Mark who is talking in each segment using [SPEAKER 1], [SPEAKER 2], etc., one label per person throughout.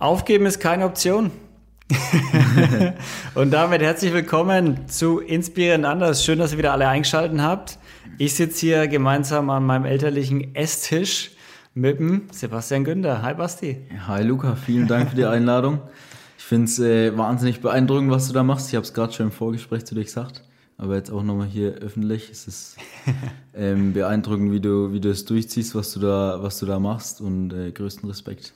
[SPEAKER 1] Aufgeben ist keine Option. und damit herzlich willkommen zu Inspirierend Anders. Schön, dass ihr wieder alle eingeschaltet habt. Ich sitze hier gemeinsam an meinem elterlichen Esstisch mit dem Sebastian Günder. Hi Basti.
[SPEAKER 2] Hi Luca, vielen Dank für die Einladung. Ich finde es äh, wahnsinnig beeindruckend, was du da machst. Ich habe es gerade schon im Vorgespräch zu dir gesagt, aber jetzt auch nochmal hier öffentlich. Es ist ähm, beeindruckend, wie du, wie du es durchziehst, was du da, was du da machst und äh, größten Respekt.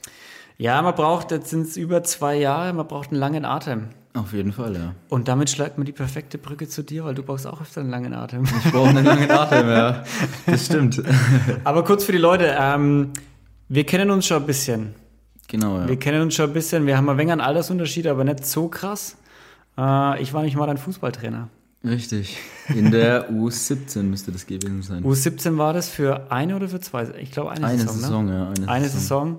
[SPEAKER 1] Ja, man braucht, jetzt sind es über zwei Jahre, man braucht einen langen Atem.
[SPEAKER 2] Auf jeden Fall, ja.
[SPEAKER 1] Und damit schlägt man die perfekte Brücke zu dir, weil du brauchst auch öfter einen langen Atem.
[SPEAKER 2] Ich brauche einen langen Atem, ja. Das stimmt.
[SPEAKER 1] Aber kurz für die Leute, ähm, wir kennen uns schon ein bisschen.
[SPEAKER 2] Genau, ja.
[SPEAKER 1] Wir kennen uns schon ein bisschen, wir haben ein wenig einen Altersunterschied, aber nicht so krass. Äh, ich war nicht mal dein Fußballtrainer.
[SPEAKER 2] Richtig. In der U17 müsste das gewesen sein.
[SPEAKER 1] U17 war das für eine oder für zwei? Ich glaube eine,
[SPEAKER 2] Eine
[SPEAKER 1] Saison.
[SPEAKER 2] Saison,
[SPEAKER 1] ne?
[SPEAKER 2] ja. Eine,
[SPEAKER 1] Eine Saison.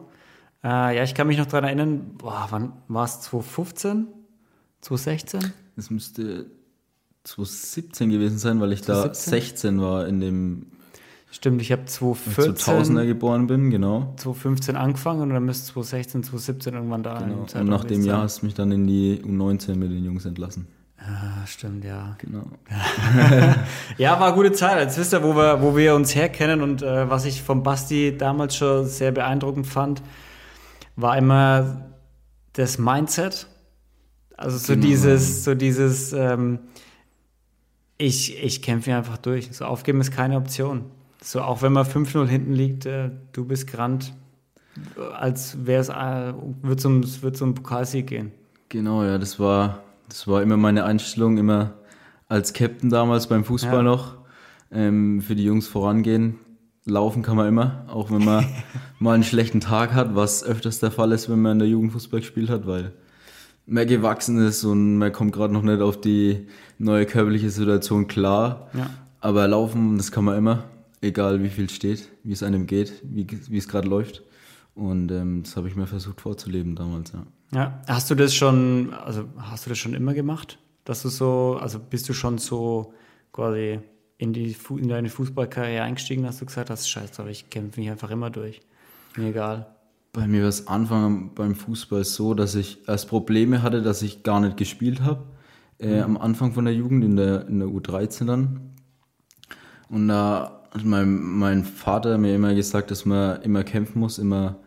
[SPEAKER 1] Äh, ja, ich kann mich noch daran erinnern, boah, wann war es 2015? 2016?
[SPEAKER 2] Das müsste 2017 gewesen sein, weil ich da
[SPEAKER 1] 2017?
[SPEAKER 2] 16 war in dem
[SPEAKER 1] Stimmt, ich habe
[SPEAKER 2] 2000er
[SPEAKER 1] 2014,
[SPEAKER 2] geboren bin, genau.
[SPEAKER 1] 2015 angefangen und dann müsste 2016, 2017 irgendwann da
[SPEAKER 2] genau. Und nach dem Jahr hast du mich dann in die U19 mit den Jungs entlassen.
[SPEAKER 1] Ah, stimmt, ja.
[SPEAKER 2] Genau.
[SPEAKER 1] Ja, war eine gute Zeit. Jetzt wisst ihr, wo wir, wo wir uns herkennen und äh, was ich vom Basti damals schon sehr beeindruckend fand, war immer das Mindset. Also so
[SPEAKER 2] Genau.
[SPEAKER 1] dieses, so dieses, ähm, ich, ich kämpfe hier einfach durch. So aufgeben ist keine Option. So auch wenn man 5-0 hinten liegt, äh, du bist gerannt, äh, als wäre es, äh, wird es um, um Pokalsieg gehen.
[SPEAKER 2] Genau, ja, das war, das war immer meine Einstellung, immer als Captain damals beim Fußball
[SPEAKER 1] Ja.
[SPEAKER 2] noch, ähm, für die Jungs vorangehen. Laufen kann man immer, auch wenn man mal einen schlechten Tag hat, was öfters der Fall ist, wenn man in der Jugend Fußball gespielt hat, weil man gewachsen ist und man kommt gerade noch nicht auf die neue körperliche Situation klar.
[SPEAKER 1] Ja.
[SPEAKER 2] Aber laufen, das kann man immer, egal wie viel steht, wie es einem geht, wie, wie es gerade läuft. Und ähm, das habe ich mir versucht vorzuleben damals, ja.
[SPEAKER 1] Ja, hast du das schon, also hast du das schon immer gemacht? Dass du so, also bist du schon so quasi in, die, in deine Fußballkarriere eingestiegen, dass du gesagt hast, scheiße, aber ich kämpfe mich einfach immer durch. Mir egal.
[SPEAKER 2] Bei mir war es Anfang beim Fußball so, dass ich erst Probleme hatte, dass ich gar nicht gespielt habe. Äh, Am Anfang von der Jugend, in der, in der U13 dann. Und da hat mein, mein Vater mir immer gesagt, dass man immer kämpfen muss, immer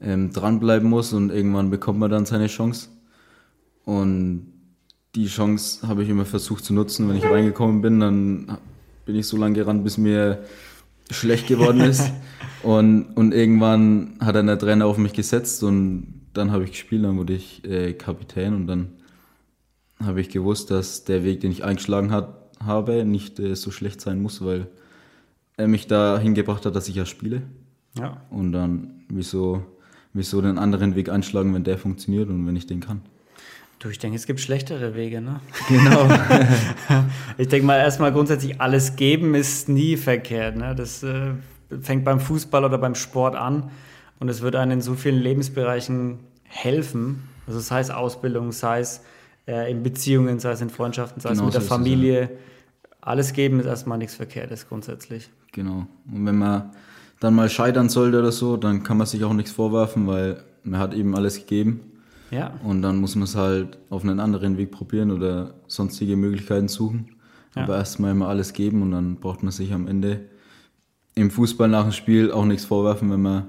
[SPEAKER 2] ähm, dranbleiben muss und irgendwann bekommt man dann seine Chance. Und die Chance habe ich immer versucht zu nutzen. Wenn ich reingekommen bin, dann bin ich so lange gerannt, bis mir schlecht geworden ist. Und, und irgendwann hat dann der Trainer auf mich gesetzt und dann habe ich gespielt, dann wurde ich äh, Kapitän und dann habe ich gewusst, dass der Weg, den ich eingeschlagen hat, habe, nicht äh, so schlecht sein muss, weil er mich dahin gebracht hat, dass ich ja spiele.
[SPEAKER 1] Ja.
[SPEAKER 2] Und dann, wieso, wieso den anderen Weg einschlagen, wenn der funktioniert und wenn ich den kann?
[SPEAKER 1] Du, ich denke, es gibt schlechtere Wege, ne?
[SPEAKER 2] Genau.
[SPEAKER 1] Ich denke mal, erstmal grundsätzlich alles geben ist nie verkehrt. Ne? Das äh, fängt beim Fußball oder beim Sport an und es wird einem in so vielen Lebensbereichen helfen. Also sei es Ausbildung, sei es äh, in Beziehungen, sei es in Freundschaften, sei
[SPEAKER 2] Genau
[SPEAKER 1] es mit der
[SPEAKER 2] so ist es,
[SPEAKER 1] Familie. Alles geben ist erstmal nichts Verkehrtes grundsätzlich.
[SPEAKER 2] Genau. Und wenn man dann mal scheitern sollte oder so, dann kann man sich auch nichts vorwerfen, weil man hat eben alles gegeben.
[SPEAKER 1] Ja,
[SPEAKER 2] Und dann muss man es halt auf einen anderen Weg probieren oder sonstige Möglichkeiten suchen.
[SPEAKER 1] Ja.
[SPEAKER 2] Aber erstmal immer alles geben und dann braucht man sich am Ende im Fußball nach dem Spiel auch nichts vorwerfen, wenn man,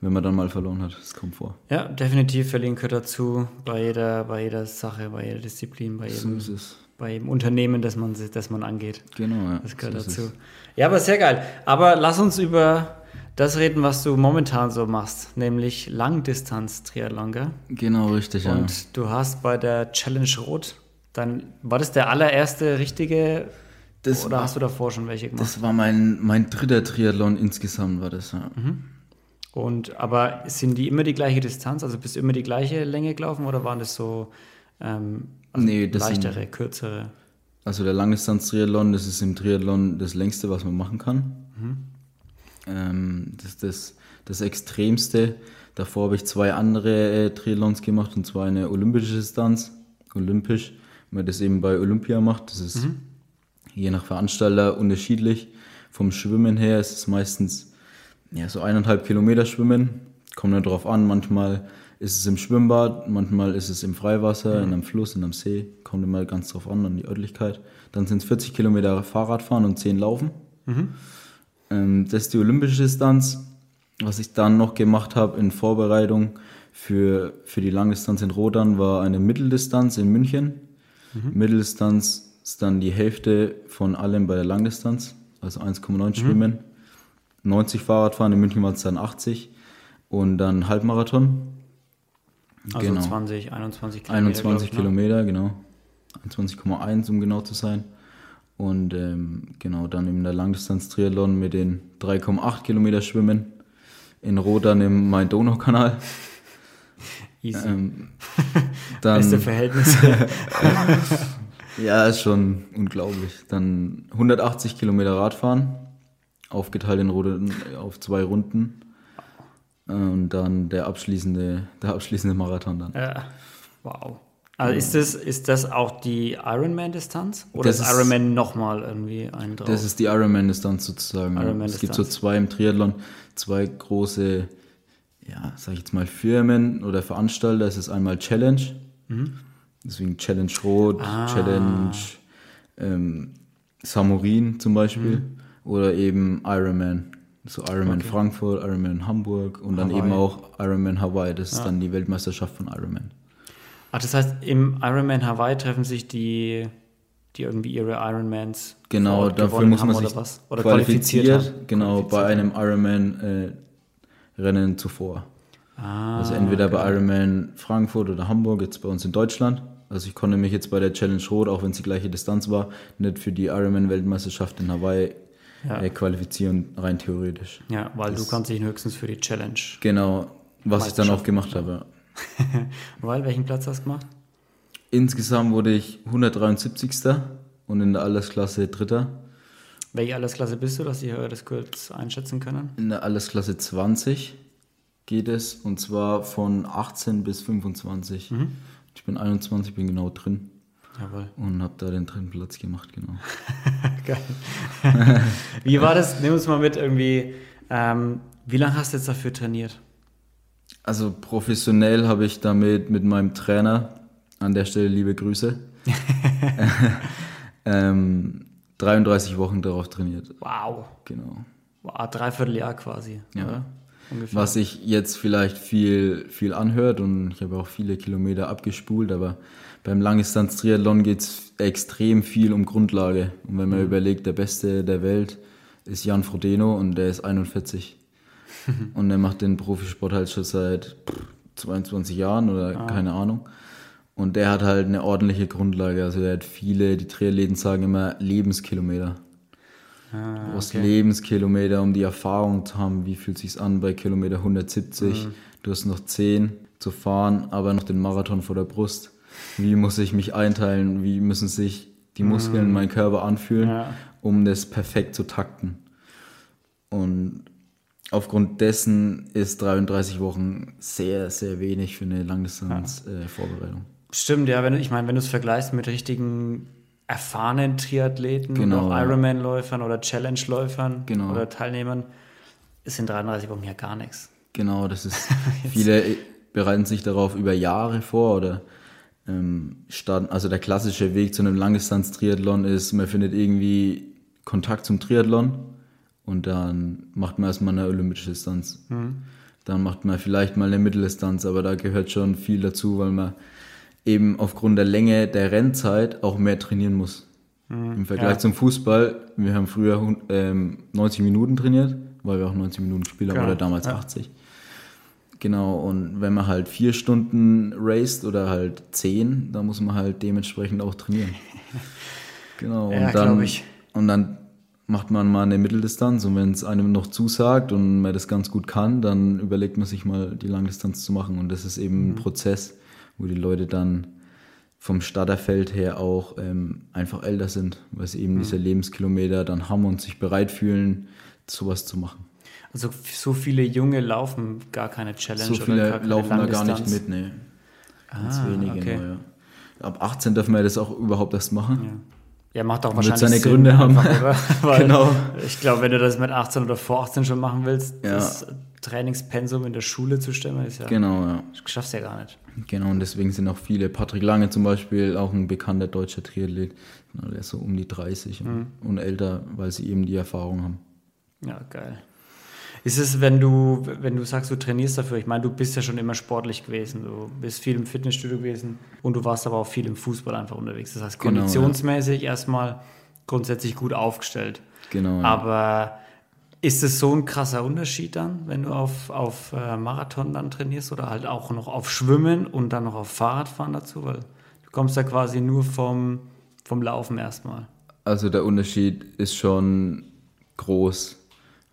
[SPEAKER 2] wenn man dann mal verloren hat. Das kommt vor.
[SPEAKER 1] ja definitiv verlieren gehört dazu bei jeder, bei jeder Sache, bei jeder Disziplin, bei
[SPEAKER 2] So
[SPEAKER 1] jedem,
[SPEAKER 2] es.
[SPEAKER 1] bei jedem Unternehmen, das man, das man angeht.
[SPEAKER 2] Genau, ja.
[SPEAKER 1] Das gehört
[SPEAKER 2] so
[SPEAKER 1] dazu. Ja, aber sehr geil. Aber lass uns über das reden, was du momentan so machst, nämlich Langdistanz-Triathlon, gell?
[SPEAKER 2] Genau, richtig, ja.
[SPEAKER 1] Und du hast bei der Challenge Rot, dann war das der allererste richtige
[SPEAKER 2] Das
[SPEAKER 1] oder
[SPEAKER 2] war-
[SPEAKER 1] hast du davor schon welche gemacht?
[SPEAKER 2] Das war mein, mein dritter Triathlon insgesamt, war das, ja.
[SPEAKER 1] Mhm. Und aber sind die immer die gleiche Distanz? Also bist du immer die gleiche Länge gelaufen oder waren das so ähm, also
[SPEAKER 2] Nee, das sind-
[SPEAKER 1] leichtere, kürzere?
[SPEAKER 2] Also der Langdistanz-Triathlon, das ist im Triathlon das längste, was man machen kann. Ähm, das ist das, das Extremste. Davor habe ich zwei andere äh, Triathlons gemacht, und zwar eine olympische Distanz, olympisch, wenn man das eben bei Olympia macht. Das ist je nach Veranstalter unterschiedlich. Vom Schwimmen her ist es meistens ja, so eineinhalb Kilometer Schwimmen. Kommt dann drauf an, manchmal ist es im Schwimmbad, manchmal ist es im Freiwasser, mhm. in einem Fluss, in einem See. Kommt immer ganz drauf an, an die Örtlichkeit. Dann sind es 40 Kilometer Fahrradfahren und 10 Laufen. Mhm. Ähm, das ist die olympische Distanz. Was ich dann noch gemacht habe in Vorbereitung für, für die Langdistanz in Rodan war eine Mitteldistanz in München. Mhm. Mitteldistanz ist dann die Hälfte von allem bei der Langdistanz, also 1,9 mhm. Schwimmen. 90 Fahrradfahren, in München war es dann 80 und dann Halbmarathon.
[SPEAKER 1] Also genau. 20, 21
[SPEAKER 2] Kilometer. 21 ich, ne? Kilometer, genau. 21,1 um genau zu sein. Und ähm, genau, dann eben der Langdistanz-Triathlon mit den 3,8 Kilometer Schwimmen in Rodan im Main-Donau-Kanal.
[SPEAKER 1] Easy. Ähm, dann, Beste Verhältnisse.
[SPEAKER 2] ja, ist schon unglaublich. Dann 180 Kilometer Radfahren, aufgeteilt in Rodan auf zwei Runden. Und dann der abschließende, der abschließende Marathon dann.
[SPEAKER 1] Ja, wow. Also ist das, ist das auch die Ironman-Distanz? Oder das ist Ironman nochmal irgendwie ein drauf?
[SPEAKER 2] Das ist die Ironman-Distanz sozusagen. Ironman es gibt so zwei im Triathlon, zwei große, ja, sag ich jetzt mal, Firmen oder Veranstalter. Das ist einmal Challenge, mhm. deswegen Challenge Rot, ah. Challenge ähm, Samurin zum Beispiel. Mhm. Oder eben Ironman. So Ironman okay. Frankfurt, Ironman Hamburg und dann Hawaii. eben auch Ironman Hawaii. Das ist ja. dann die Weltmeisterschaft von Ironman.
[SPEAKER 1] Ach, das heißt, im Ironman Hawaii treffen sich die, die irgendwie ihre Ironmans
[SPEAKER 2] Genau, dafür muss man sich oder was? Oder qualifiziert, genau, qualifiziert. bei einem Ironman-Rennen äh, zuvor. Ah, also entweder okay. bei Ironman Frankfurt oder Hamburg, jetzt bei uns in Deutschland. Also ich konnte mich jetzt bei der Challenge Rot, auch wenn es die gleiche Distanz war, nicht für die Ironman-Weltmeisterschaft in Hawaii ja. äh, qualifizieren, rein theoretisch.
[SPEAKER 1] Ja, weil das, du kannst dich höchstens für die Challenge.
[SPEAKER 2] Genau, was ich dann auch gemacht habe.
[SPEAKER 1] Weil, welchen Platz hast du gemacht?
[SPEAKER 2] Insgesamt wurde ich 173. und in der Altersklasse Dritter.
[SPEAKER 1] Welche Altersklasse bist du, dass die Hörer das kurz einschätzen können?
[SPEAKER 2] In der Altersklasse 20 geht es und zwar von 18 bis 25. Mhm. Ich bin 21, bin genau drin. Jawohl. Und habe da den dritten Platz gemacht, genau.
[SPEAKER 1] Geil. wie war das? Nimm uns mal mit irgendwie. Ähm, wie lange hast du jetzt dafür trainiert?
[SPEAKER 2] Also professionell habe ich damit mit meinem Trainer, an der Stelle liebe Grüße, ähm, 33 Wochen darauf trainiert.
[SPEAKER 1] Wow.
[SPEAKER 2] Genau.
[SPEAKER 1] Wow, dreiviertel Jahr quasi.
[SPEAKER 2] Ja. Oder? Ungefähr. Was sich jetzt vielleicht viel, viel anhört und ich habe auch viele Kilometer abgespult, aber beim Langdistanz-Triathlon geht es extrem viel um Grundlage. Und wenn man mhm. überlegt, der Beste der Welt ist Jan Frodeno und der ist 41. und er macht den Profisport halt schon seit 22 Jahren oder ah. keine Ahnung. Und der hat halt eine ordentliche Grundlage. Also er hat viele, die Triathleten sagen immer Lebenskilometer. Ah, du brauchst okay. Lebenskilometer, um die Erfahrung zu haben, wie fühlt sich an bei Kilometer 170. Mhm. Du hast noch 10 zu fahren, aber noch den Marathon vor der Brust. Wie muss ich mich einteilen? Wie müssen sich die Muskeln in mhm. meinem Körper anfühlen, ja. um das perfekt zu takten? Und aufgrund dessen ist 33 Wochen sehr, sehr wenig für eine Langdistanz-Vorbereitung.
[SPEAKER 1] Äh, Stimmt, ja, wenn, ich meine, wenn du es vergleichst mit richtigen erfahrenen Triathleten genau, oder Ironman-Läufern oder Challenge-Läufern genau. oder Teilnehmern, ist in 33 Wochen ja gar nichts.
[SPEAKER 2] Genau, das ist, viele bereiten sich darauf über Jahre vor oder ähm, starten, also der klassische Weg zu einem Langdistanz-Triathlon ist, man findet irgendwie Kontakt zum Triathlon und dann macht man erstmal eine olympische Distanz. Mhm. Dann macht man vielleicht mal eine Mitteldistanz, aber da gehört schon viel dazu, weil man eben aufgrund der Länge der Rennzeit auch mehr trainieren muss. Mhm. Im Vergleich ja. zum Fußball, wir haben früher ähm, 90 Minuten trainiert, weil wir auch 90 Minuten Spieler genau. oder damals ja. 80. Genau, und wenn man halt vier Stunden raced oder halt zehn, dann muss man halt dementsprechend auch trainieren. Genau, und ja, dann, und dann macht man mal eine Mitteldistanz und wenn es einem noch zusagt und man das ganz gut kann, dann überlegt man sich mal die Langdistanz zu machen und das ist eben mhm. ein Prozess, wo die Leute dann vom Starterfeld her auch ähm, einfach älter sind, weil sie eben mhm. diese Lebenskilometer dann haben und sich bereit fühlen, sowas zu machen.
[SPEAKER 1] Also so viele Junge laufen gar keine Challenge
[SPEAKER 2] so viele oder laufen da gar nicht mit, ne. Ganz ah, wenige okay. ja. Ab 18 dürfen wir das auch überhaupt erst machen. Ja.
[SPEAKER 1] Ja, macht auch wahrscheinlich
[SPEAKER 2] seine
[SPEAKER 1] Sinn,
[SPEAKER 2] Gründe haben.
[SPEAKER 1] einfach,
[SPEAKER 2] Genau.
[SPEAKER 1] Ich glaube, wenn du das mit 18 oder vor 18 schon machen willst,
[SPEAKER 2] Ja.
[SPEAKER 1] das Trainingspensum in der Schule zu stemmen, ist ja,
[SPEAKER 2] Genau, ja.
[SPEAKER 1] das schaffst du ja gar nicht.
[SPEAKER 2] Genau, und deswegen sind auch viele, Patrick Lange zum Beispiel, auch ein bekannter deutscher Triathlet, sind alle so um die 30 und, und älter, weil sie eben die Erfahrung haben.
[SPEAKER 1] Ja, geil. Ist es, wenn du, wenn du sagst, du trainierst dafür, ich meine, du bist ja schon immer sportlich gewesen, du bist viel im Fitnessstudio gewesen und du warst aber auch viel im Fußball einfach unterwegs. Das heißt,
[SPEAKER 2] Genau, ja.
[SPEAKER 1] konditionsmäßig erstmal grundsätzlich gut aufgestellt.
[SPEAKER 2] Genau. ja.
[SPEAKER 1] Aber ist es so ein krasser Unterschied dann, wenn du auf, auf äh, Marathon dann trainierst oder halt auch noch auf Schwimmen und dann noch auf Fahrradfahren dazu? Weil du kommst ja quasi nur vom, vom Laufen erstmal.
[SPEAKER 2] Also der Unterschied ist schon groß,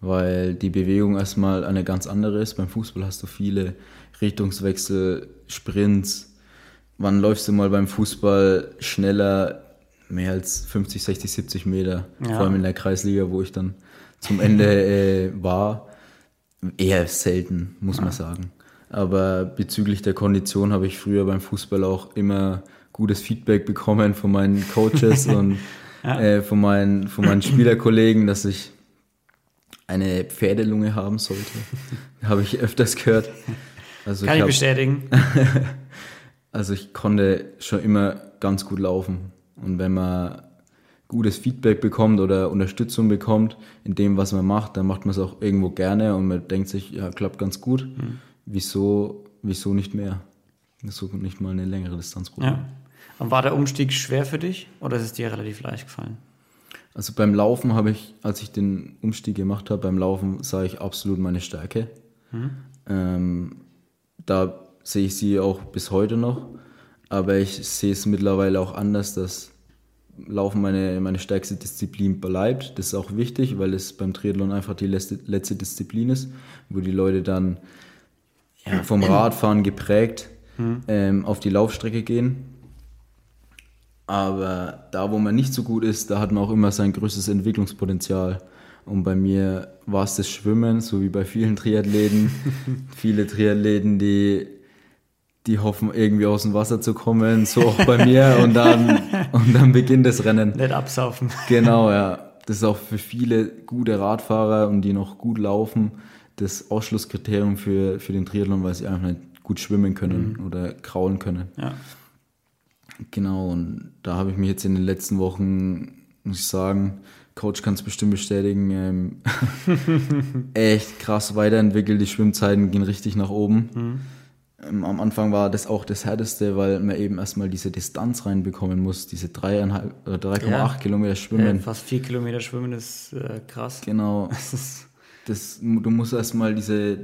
[SPEAKER 2] weil die Bewegung erstmal eine ganz andere ist. Beim Fußball hast du viele Richtungswechsel, Sprints. Wann läufst du mal beim Fußball schneller, mehr als 50, 60, 70 Meter?
[SPEAKER 1] Ja.
[SPEAKER 2] Vor allem in der Kreisliga, wo ich dann zum Ende äh, war. Eher selten, muss man sagen. Aber bezüglich der Kondition habe ich früher beim Fußball auch immer gutes Feedback bekommen von meinen Coaches und äh, von, meinen, von meinen Spielerkollegen, dass ich eine Pferdelunge haben sollte. habe ich öfters gehört. Also
[SPEAKER 1] Kann ich,
[SPEAKER 2] hab-
[SPEAKER 1] bestätigen.
[SPEAKER 2] also ich konnte schon immer ganz gut laufen. Und wenn man gutes Feedback bekommt oder Unterstützung bekommt in dem, was man macht, dann macht man es auch irgendwo gerne und man denkt sich, ja, klappt ganz gut. Wieso, wieso nicht mehr? Wieso nicht mal eine längere Distanz probieren?
[SPEAKER 1] Ja. Und war der Umstieg schwer für dich oder ist es dir relativ leicht gefallen?
[SPEAKER 2] Also beim Laufen habe ich, als ich den Umstieg gemacht habe, beim Laufen sah ich absolut meine Stärke. Ähm, da sehe ich sie auch bis heute noch. Aber ich sehe es mittlerweile auch anders, dass Laufen meine, meine stärkste Disziplin bleibt. Das ist auch wichtig, weil es beim Triathlon einfach die letzte, letzte Disziplin ist, wo die Leute dann ja, vom Radfahren geprägt ähm, auf die Laufstrecke gehen. Aber da, wo man nicht so gut ist, da hat man auch immer sein größtes Entwicklungspotenzial. Und bei mir war es das Schwimmen, so wie bei vielen Triathleten. Viele Triathleten, die, die hoffen, irgendwie aus dem Wasser zu kommen, so auch bei mir. Und dann, und dann beginnt das Rennen.
[SPEAKER 1] Nicht absaufen.
[SPEAKER 2] Genau, ja. Das ist auch für viele gute Radfahrer und die noch gut laufen, das Ausschlusskriterium für, für den Triathlon, weil sie einfach nicht gut schwimmen können oder kraulen können.
[SPEAKER 1] Ja.
[SPEAKER 2] Genau, und da habe ich mich jetzt in den letzten Wochen, muss ich sagen, Coach kann es bestimmt bestätigen, ähm, echt krass weiterentwickelt. Die Schwimmzeiten gehen richtig nach oben. Ähm, am Anfang war das auch das Härteste, weil man eben erstmal diese Distanz reinbekommen muss, diese 3,5 oder 3,8
[SPEAKER 1] Ja.
[SPEAKER 2] Kilometer Schwimmen.
[SPEAKER 1] fast vier Kilometer schwimmen ist äh, krass.
[SPEAKER 2] Genau.
[SPEAKER 1] Das,
[SPEAKER 2] du musst erstmal diese,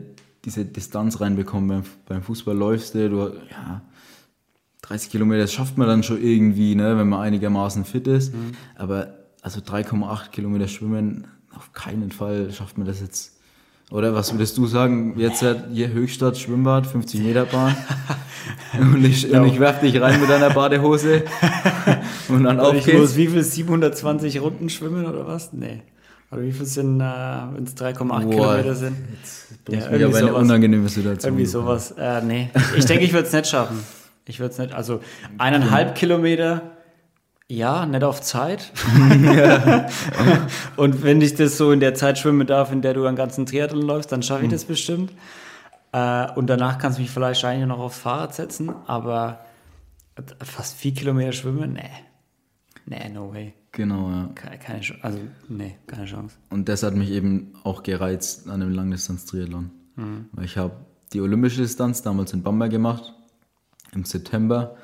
[SPEAKER 2] diese Distanz reinbekommen. Beim, beim Fußball läufst du, du, ja, 30 Kilometer, das schafft man dann schon irgendwie, ne, wenn man einigermaßen fit ist. Aber also 3,8 Kilometer schwimmen, auf keinen Fall schafft man das jetzt. Oder was würdest du sagen? Jetzt hier Höchstadt Schwimmbad, 50 Meter Bahn. und ich, und ich werf dich rein mit deiner Badehose. und dann auf
[SPEAKER 1] ich muss wie viel? 720 Runden schwimmen oder was? Nee. Oder wie viel sind, äh, wenn es 3,8
[SPEAKER 2] Boah,
[SPEAKER 1] Kilometer sind?
[SPEAKER 2] Bringst
[SPEAKER 1] Ja, irgendwie
[SPEAKER 2] aber in eine
[SPEAKER 1] sowas.
[SPEAKER 2] unangenehme Situation.
[SPEAKER 1] Irgendwie sowas. Äh, nee. Ich denke, ich würde es nicht schaffen. Ich würde es nicht. Also eineinhalb Kilometer, ja, nicht auf Zeit. Und wenn ich das so in der Zeit schwimmen darf, in der du einen ganzen Triathlon läufst, dann schaffe ich das bestimmt. Äh, und danach kannst du mich vielleicht wahrscheinlich noch aufs Fahrrad setzen, aber fast vier Kilometer schwimmen, nee. Nee, no way.
[SPEAKER 2] Genau, ja.
[SPEAKER 1] Keine, keine Chance. Also, nee, keine Chance.
[SPEAKER 2] Und das hat mich eben auch gereizt an dem Langdistanz-Triathlon. Weil ich habe die olympische Distanz damals in Bamberg gemacht, im September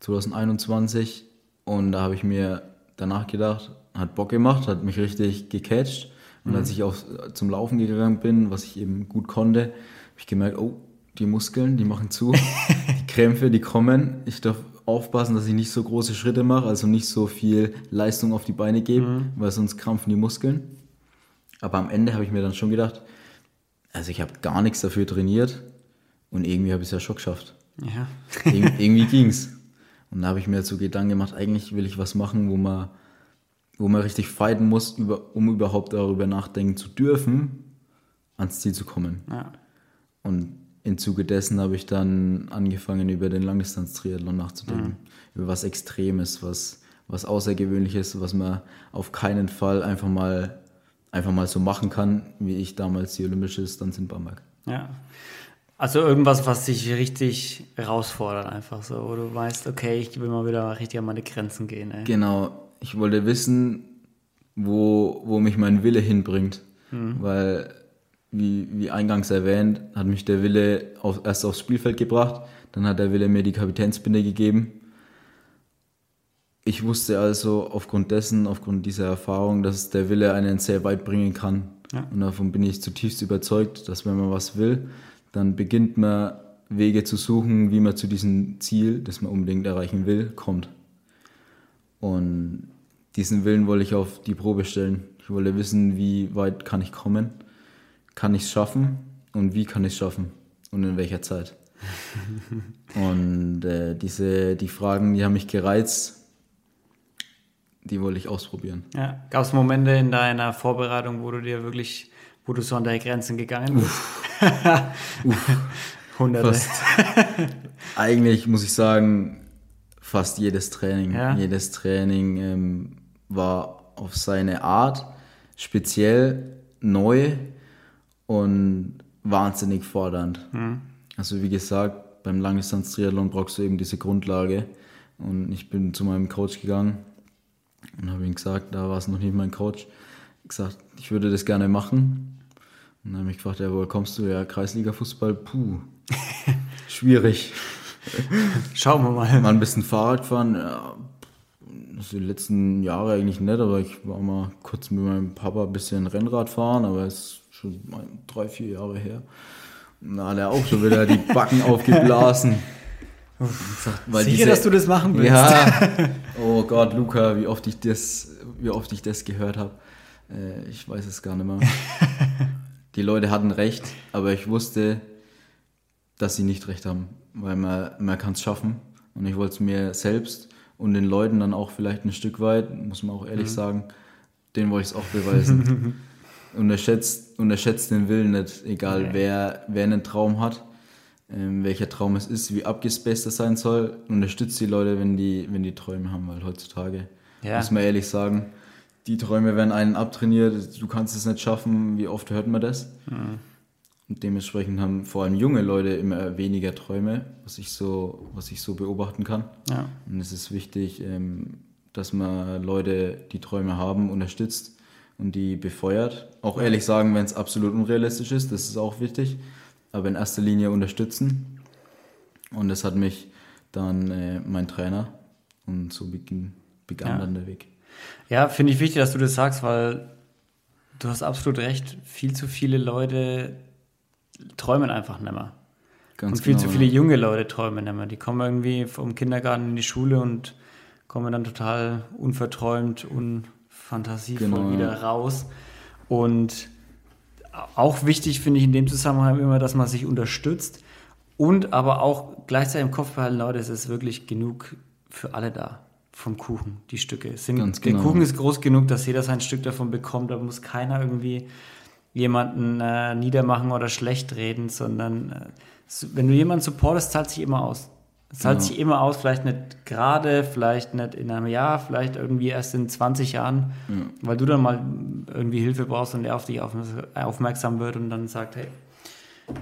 [SPEAKER 2] 2021. Und da habe ich mir danach gedacht, hat Bock gemacht, hat mich richtig gecatcht. Und als ich auch zum Laufen gegangen bin, was ich eben gut konnte, habe ich gemerkt, oh, die Muskeln, die machen zu, die Krämpfe, die kommen. Ich darf aufpassen, dass ich nicht so große Schritte mache, also nicht so viel Leistung auf die Beine gebe, weil sonst krampfen die Muskeln. Aber am Ende habe ich mir dann schon gedacht, also ich habe gar nichts dafür trainiert und irgendwie habe ich es ja schon geschafft.
[SPEAKER 1] Ja.
[SPEAKER 2] Ir irgendwie ging's. Und da habe ich mir so Gedanken gemacht, eigentlich will ich was machen, wo man, wo man richtig fighten muss, über, um überhaupt darüber nachdenken zu dürfen, ans Ziel zu kommen.
[SPEAKER 1] ja.
[SPEAKER 2] Und im Zuge dessen habe ich dann angefangen, über den Langdistanz-Triathlon nachzudenken. Über was Extremes, was, was was Außergewöhnliches, was man auf keinen Fall einfach mal, einfach mal so machen kann, wie ich damals die Olympische Distanz in Bamberg.
[SPEAKER 1] Ja. Also irgendwas, was dich richtig herausfordert, einfach so, wo du weißt, okay, ich will mal wieder richtig an meine Grenzen gehen. Ey.
[SPEAKER 2] Genau, ich wollte wissen, wo, wo mich mein Wille hinbringt. Mhm. Weil, wie, wie eingangs erwähnt, hat mich der Wille auf, erst aufs Spielfeld gebracht, dann hat der Wille mir die Kapitänsbinde gegeben. Ich wusste also aufgrund dessen, aufgrund dieser Erfahrung, dass der Wille einen sehr weit bringen kann. Ja. Und davon bin ich zutiefst überzeugt, dass wenn man was will, dann beginnt man Wege zu suchen, wie man zu diesem Ziel, das man unbedingt erreichen will, kommt. Und diesen Willen wollte ich auf die Probe stellen. Ich wollte wissen, wie weit kann ich kommen, kann ich es schaffen und wie kann ich es schaffen und in welcher Zeit. und äh, diese, die Fragen, die haben mich gereizt, die wollte ich ausprobieren.
[SPEAKER 1] Ja. Gab es Momente in deiner Vorbereitung, wo du dir wirklich, wo du so an deine Grenzen gegangen bist? Uff.
[SPEAKER 2] Hunderte. Fast, eigentlich muss ich sagen, fast jedes Training. Ja. Jedes Training ähm, war auf seine Art speziell neu und wahnsinnig fordernd. Mhm. Also wie gesagt, beim Langdistanz-Triathlon brauchst du eben diese Grundlage. Und ich bin zu meinem Coach gegangen und habe ihm gesagt, da war es noch nicht mein Coach, gesagt, ich würde das gerne machen. Und dann habe ich gefragt, ja, woher kommst du? Ja, Kreisliga-Fußball, puh, schwierig.
[SPEAKER 1] Schauen wir mal.
[SPEAKER 2] Mal ein bisschen Fahrrad fahren, ja, also die letzten Jahre eigentlich nicht, aber ich war mal kurz mit meinem Papa ein bisschen Rennrad fahren, aber es ist schon drei, vier Jahre her. Na, hat er auch schon wieder die Backen aufgeblasen.
[SPEAKER 1] Sagt, Sicher, diese, dass du das machen willst.
[SPEAKER 2] Ja. Oh Gott, Luca, wie oft ich das, wie oft ich das gehört habe. Äh, ich weiß es gar nicht mehr. Die Leute hatten recht, aber ich wusste, dass sie nicht recht haben, weil man, man kann es schaffen. Und ich wollte es mir selbst und den Leuten dann auch vielleicht ein Stück weit, muss man auch ehrlich mhm. sagen, denen wollte ich es auch beweisen. unterschätzt, unterschätzt den Willen nicht, egal okay. wer, wer einen Traum hat, ähm, welcher Traum es ist, wie abgespaced das sein soll. Unterstützt die Leute, wenn die, wenn die Träume haben, weil heutzutage, ja. muss man ehrlich sagen, die Träume werden einen abtrainiert, du kannst es nicht schaffen, wie oft hört man das? Mhm. Und dementsprechend haben vor allem junge Leute immer weniger Träume, was ich so, was ich so beobachten kann. Ja. Und es ist wichtig, ähm, dass man Leute, die Träume haben, unterstützt und die befeuert. Auch ehrlich sagen, wenn es absolut unrealistisch ist, das ist auch wichtig. Aber in erster Linie unterstützen. Und das hat mich dann äh, mein Trainer und so begann, begann ja. dann der Weg.
[SPEAKER 1] Ja, finde ich wichtig, dass du das sagst, weil du hast absolut recht. Viel zu viele Leute träumen einfach nicht mehr. Ganz und viel genau, zu viele junge Leute träumen nicht mehr. Die kommen irgendwie vom Kindergarten in die Schule und kommen dann total unverträumt und fantasievoll genau, wieder ja. raus. Und auch wichtig finde ich in dem Zusammenhang immer, dass man sich unterstützt und aber auch gleichzeitig im Kopf behalten, Leute, es ist wirklich genug für alle da vom Kuchen, die Stücke. Sind, genau. Der Kuchen ist groß genug, dass jeder sein Stück davon bekommt. Da muss keiner irgendwie jemanden äh, niedermachen oder schlecht reden, sondern äh, wenn du jemanden supportest, zahlt sich immer aus. Es zahlt ja. sich immer aus, vielleicht nicht gerade, vielleicht nicht in einem Jahr, vielleicht irgendwie erst in 20 Jahren, ja. weil du dann mal irgendwie Hilfe brauchst und er auf dich aufmerksam wird und dann sagt, hey,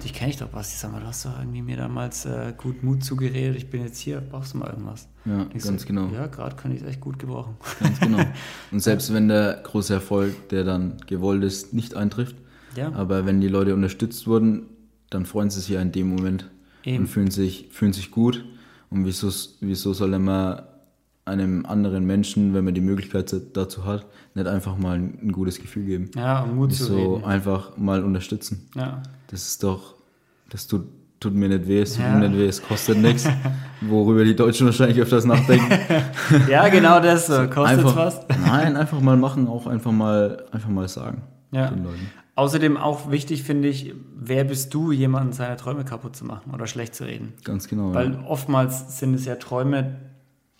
[SPEAKER 1] dich kenne ich doch was. Ich sag mal, du hast doch irgendwie mir damals äh, gut Mut zugeredet, ich bin jetzt hier, brauchst du mal irgendwas?
[SPEAKER 2] Ja, ich ganz so, genau.
[SPEAKER 1] Ja, gerade kann ich es echt gut gebrauchen.
[SPEAKER 2] Ganz genau. Und selbst wenn der große Erfolg, der dann gewollt ist, nicht eintrifft, ja. Aber wenn die Leute unterstützt wurden, dann freuen sie sich ja in dem Moment Eben. und fühlen sich, fühlen sich gut. Und wieso, wieso soll man einem anderen Menschen, wenn man die Möglichkeit dazu hat, nicht einfach mal ein, gutes Gefühl geben?
[SPEAKER 1] Ja, und Mut wieso zu reden.
[SPEAKER 2] einfach mal unterstützen. Ja. Das ist doch, das tut, tut mir nicht weh, es tut ja. mir nicht weh, es kostet nichts, worüber die Deutschen wahrscheinlich öfters nachdenken.
[SPEAKER 1] ja, genau das, so. kostet was.
[SPEAKER 2] nein, einfach mal machen, auch einfach mal, einfach mal sagen.
[SPEAKER 1] Ja. Den Leuten. Außerdem auch wichtig finde ich, wer bist du, jemanden seine Träume kaputt zu machen oder schlecht zu reden?
[SPEAKER 2] Ganz genau.
[SPEAKER 1] Weil ja. oftmals sind es ja Träume,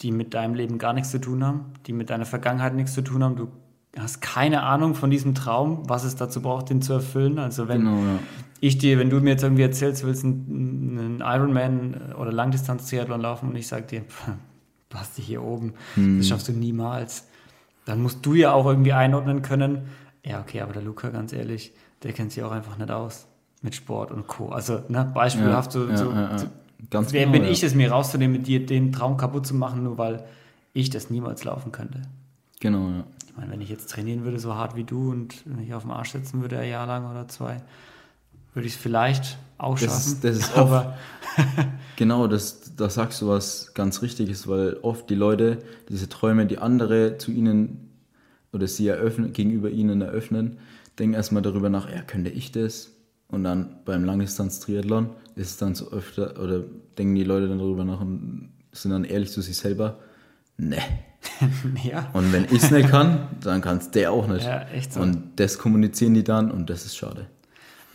[SPEAKER 1] die mit deinem Leben gar nichts zu tun haben, die mit deiner Vergangenheit nichts zu tun haben. Du hast keine Ahnung von diesem Traum, was es dazu braucht, den zu erfüllen. Also wenn genau, ja. ich dir, wenn du mir jetzt irgendwie erzählst, du willst einen, einen Ironman oder Langdistanz-Triathlon laufen und ich sage dir, hast dich hier oben. Hm. Das schaffst du niemals. Dann musst du ja auch irgendwie einordnen können. Ja, okay, aber der Luca, ganz ehrlich, der kennt sich auch einfach nicht aus mit Sport und Co. Also, ne, beispielhaft ja, so, ja, so, Ganz wer genau, bin ich es, mir rauszunehmen, mit dir den Traum kaputt zu machen, nur weil ich das niemals laufen könnte.
[SPEAKER 2] Genau, ja.
[SPEAKER 1] Ich meine, wenn ich jetzt trainieren würde, so hart wie du und mich auf dem Arsch setzen würde, ein Jahr lang oder zwei, würde ich es vielleicht auch schaffen.
[SPEAKER 2] Das, das ist aber genau, das, da sagst du was ganz Richtiges, weil oft die Leute diese Träume, die andere zu ihnen oder sie eröffnen, gegenüber ihnen eröffnen, denken erstmal darüber nach, ja, könnte ich das? Und dann beim Langdistanz-Triathlon ist es dann so öfter, oder denken die Leute dann darüber nach und sind dann ehrlich zu sich selber, ne. ja. Und wenn ich es nicht kann, dann kann es der auch nicht.
[SPEAKER 1] Ja, echt so.
[SPEAKER 2] Und das kommunizieren die dann und das ist schade.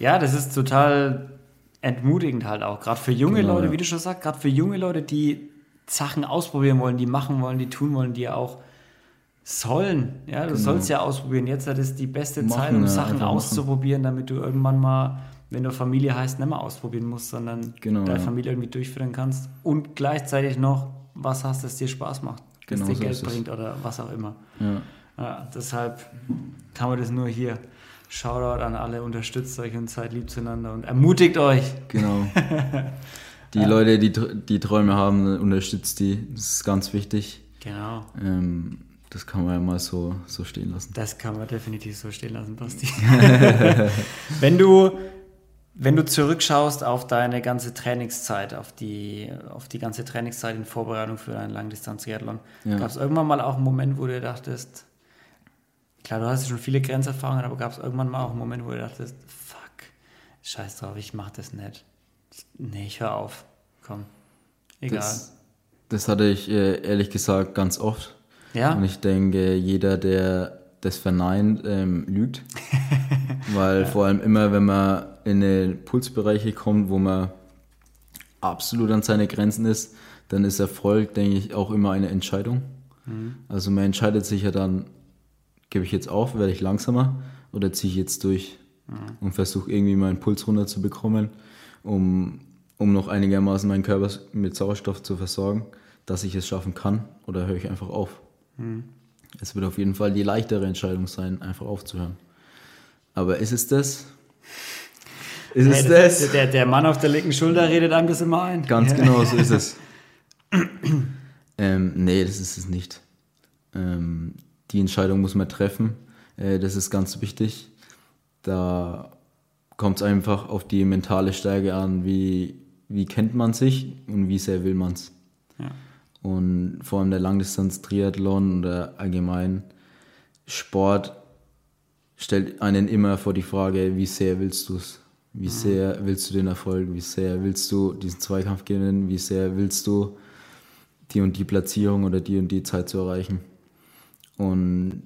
[SPEAKER 1] Ja, das ist total entmutigend halt auch. Gerade für junge genau, Leute, ja. wie du schon sagst, gerade für junge Leute, die Sachen ausprobieren wollen, die machen wollen, die tun wollen, die ja auch sollen. Ja, du genau. sollst ja ausprobieren. Jetzt hat es die beste machen, Zeit, um ja, Sachen auszuprobieren, damit du irgendwann mal, wenn du Familie heißt, nicht mehr ausprobieren musst, sondern genau, deine ja. Familie irgendwie durchführen kannst und gleichzeitig noch was hast, das dir Spaß macht, das genau dir so Geld bringt oder was auch immer. Ja. ja. deshalb kann man das nur hier. Shoutout an alle, unterstützt euch und seid lieb zueinander und ermutigt euch.
[SPEAKER 2] Genau. Die Leute, die, die Träume haben, unterstützt die. Das ist ganz wichtig.
[SPEAKER 1] Genau.
[SPEAKER 2] Ähm, das kann man ja mal so, so stehen lassen.
[SPEAKER 1] Das kann man definitiv so stehen lassen, Basti. wenn, du, wenn du zurückschaust auf deine ganze Trainingszeit, auf die, auf die ganze Trainingszeit in Vorbereitung für einen Langdistanz-Triathlon, ja. gab es irgendwann mal auch einen Moment, wo du dachtest, klar, du hast schon viele Grenzerfahrungen, aber gab es irgendwann mal auch einen Moment, wo du dachtest, fuck, scheiß drauf, ich mach das nicht. Nee, ich hör auf. Komm. Egal.
[SPEAKER 2] Das, das hatte ich äh, ehrlich gesagt ganz oft
[SPEAKER 1] ja.
[SPEAKER 2] Und ich denke, jeder, der das verneint, ähm, lügt. Weil ja. vor allem immer, wenn man in den Pulsbereiche kommt, wo man absolut an seine Grenzen ist, dann ist Erfolg, denke ich, auch immer eine Entscheidung. Mhm. Also man entscheidet sich ja dann, gebe ich jetzt auf, werde ich langsamer oder ziehe ich jetzt durch mhm. und versuche irgendwie meinen Puls runterzubekommen, um, um noch einigermaßen meinen Körper mit Sauerstoff zu versorgen, dass ich es schaffen kann oder höre ich einfach auf. Mhm. Es wird auf jeden Fall die leichtere Entscheidung sein, einfach aufzuhören. Aber ist es das?
[SPEAKER 1] Ist hey, es das? das? Der, der Mann auf der linken Schulter redet einem das immer ein.
[SPEAKER 2] Ganz genau, so ist es. ähm, nee, das ist es nicht. Ähm, die Entscheidung muss man treffen. Äh, das ist ganz wichtig. Da kommt es einfach auf die mentale Stärke an, wie, wie kennt man sich und wie sehr will man es. Ja. Und vor allem der Langdistanz-Triathlon oder allgemein Sport stellt einen immer vor die Frage, wie sehr willst du es? Wie mhm. sehr willst du den Erfolg? Wie sehr willst du diesen Zweikampf gewinnen? Wie sehr willst du die und die Platzierung oder die und die Zeit zu erreichen? Und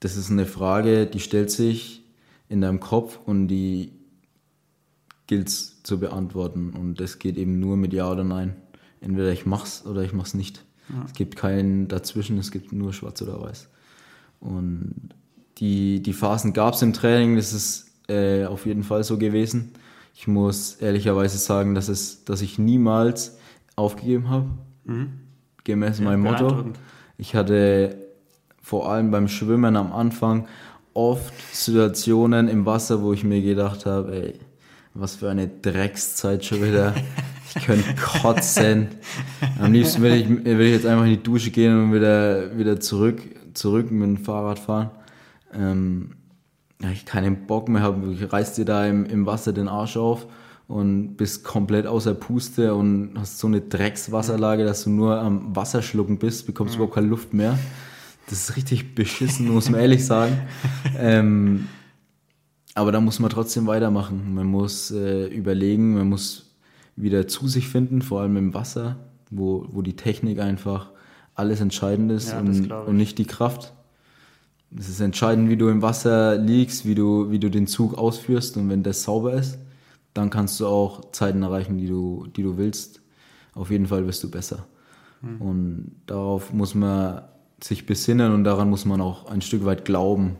[SPEAKER 2] das ist eine Frage, die stellt sich in deinem Kopf und die gilt es zu beantworten. Und das geht eben nur mit Ja oder Nein entweder ich mach's oder ich mach's nicht. Ja. Es gibt keinen dazwischen, es gibt nur schwarz oder weiß. Und die, die Phasen gab es im Training, das ist äh, auf jeden Fall so gewesen. Ich muss ehrlicherweise sagen, dass, es, dass ich niemals aufgegeben habe, mhm. gemäß ja, meinem Motto. Ich hatte vor allem beim Schwimmen am Anfang oft Situationen im Wasser, wo ich mir gedacht habe, ey, was für eine Dreckszeit schon wieder. Ich könnte kotzen. Am liebsten würde ich, würde ich jetzt einfach in die Dusche gehen und wieder, wieder zurück, zurück mit dem Fahrrad fahren. Ähm, ja, ich keinen Bock mehr habe. Ich reiß dir da im, im Wasser den Arsch auf und bist komplett außer Puste und hast so eine Dreckswasserlage, dass du nur am Wasserschlucken bist, bekommst mhm. überhaupt keine Luft mehr. Das ist richtig beschissen, muss man ehrlich sagen. Ähm, aber da muss man trotzdem weitermachen. Man muss äh, überlegen, man muss wieder zu sich finden, vor allem im Wasser, wo, wo die Technik einfach alles entscheidend ist ja, und, und nicht die Kraft. Es ist entscheidend, wie du im Wasser liegst, wie du, wie du den Zug ausführst und wenn das sauber ist, dann kannst du auch Zeiten erreichen, die du, die du willst. Auf jeden Fall wirst du besser. Mhm. Und darauf muss man sich besinnen und daran muss man auch ein Stück weit glauben.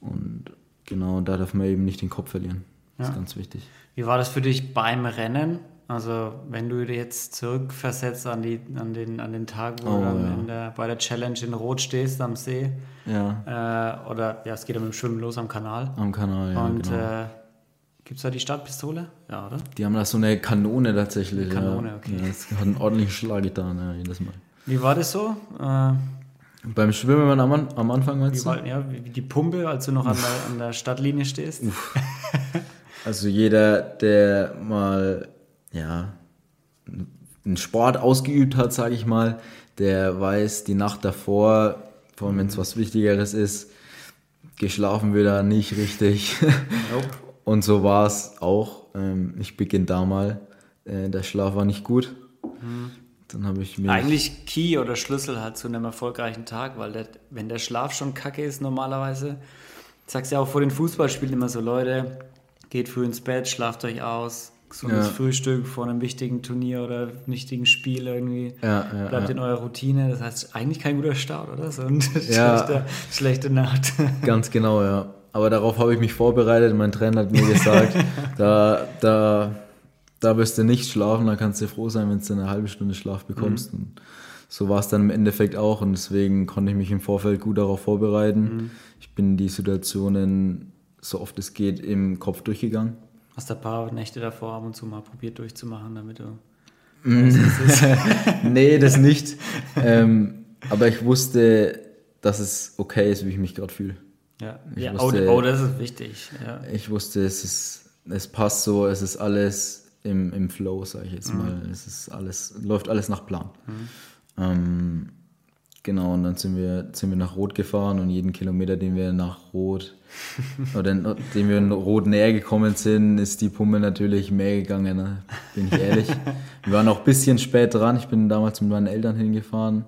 [SPEAKER 2] Und genau, da darf man eben nicht den Kopf verlieren. Das ja. ist ganz wichtig.
[SPEAKER 1] Wie war das für dich beim Rennen? Also wenn du jetzt zurückversetzt an, die, an, den, an den Tag, wo
[SPEAKER 2] Oh,
[SPEAKER 1] du dann
[SPEAKER 2] ja.
[SPEAKER 1] der, bei der Challenge in Rot stehst am See,
[SPEAKER 2] Ja,
[SPEAKER 1] äh, oder ja, es geht ja mit dem Schwimmen los am Kanal.
[SPEAKER 2] am Kanal, ja.
[SPEAKER 1] Und
[SPEAKER 2] genau.
[SPEAKER 1] äh, gibt es da die Startpistole? Ja, oder?
[SPEAKER 2] Die haben da so eine Kanone tatsächlich.
[SPEAKER 1] Kanone,
[SPEAKER 2] ja.
[SPEAKER 1] okay.
[SPEAKER 2] Ja, das hat einen ordentlichen Schlag getan, ja, jedes Mal.
[SPEAKER 1] Wie war das so? Äh,
[SPEAKER 2] Beim Schwimmen am, am Anfang meinst
[SPEAKER 1] wie
[SPEAKER 2] du?
[SPEAKER 1] war, ja, wie wie die Pumpe, als du noch an der, an der Stadtlinie stehst?
[SPEAKER 2] Also jeder, der mal ja, einen Sport ausgeübt hat, sage ich mal, der weiß, die Nacht davor, vor allem wenn es was Wichtigeres ist, geschlafen wird er nicht richtig.
[SPEAKER 1] Nope.
[SPEAKER 2] Und so war es auch. Ähm, ich beginne da mal. Äh, der Schlaf war nicht gut. Dann habe ich mir
[SPEAKER 1] Eigentlich Key oder Schlüssel halt zu einem erfolgreichen Tag, weil der, wenn der Schlaf schon kacke ist normalerweise, sagst ja auch vor den Fußballspielen immer so, Leute, geht früh ins Bett, schlaft euch aus, gesundes
[SPEAKER 2] Ja.
[SPEAKER 1] Frühstück vor einem wichtigen Turnier oder wichtigen Spiel irgendwie.
[SPEAKER 2] Ja, ja,
[SPEAKER 1] Bleibt in eurer Routine. Das heißt, eigentlich kein guter Start, oder? So eine schlechte, schlechte Nacht.
[SPEAKER 2] Ganz genau, ja. Aber darauf habe ich mich vorbereitet. Mein Trainer hat mir gesagt, da, da, da wirst du nicht schlafen, da kannst du froh sein, wenn du eine halbe Stunde Schlaf bekommst. Und so war es dann im Endeffekt auch und deswegen konnte ich mich im Vorfeld gut darauf vorbereiten. Ich bin die Situationen, so oft es geht, im Kopf durchgegangen.
[SPEAKER 1] Hast du ein paar Nächte davor ab und zu mal probiert durchzumachen, damit du.
[SPEAKER 2] nee, das nicht. ähm, aber ich wusste, dass es okay ist, wie ich mich gerade fühle.
[SPEAKER 1] Ja,
[SPEAKER 2] Ich
[SPEAKER 1] ja oh,
[SPEAKER 2] wusste-
[SPEAKER 1] oh, das ist wichtig. Ja.
[SPEAKER 2] Ich wusste, es ist, es passt so, es ist alles im, im Flow, sage ich jetzt mal. Es ist alles, läuft alles nach Plan. Ähm, genau, und dann sind wir, sind wir nach Rot gefahren und jeden Kilometer, den wir nach Rot oder den wir in Rot näher gekommen sind, ist die Pumpe natürlich mehr gegangen, ne? bin ich ehrlich. wir waren auch ein bisschen spät dran. Ich bin damals mit meinen Eltern hingefahren,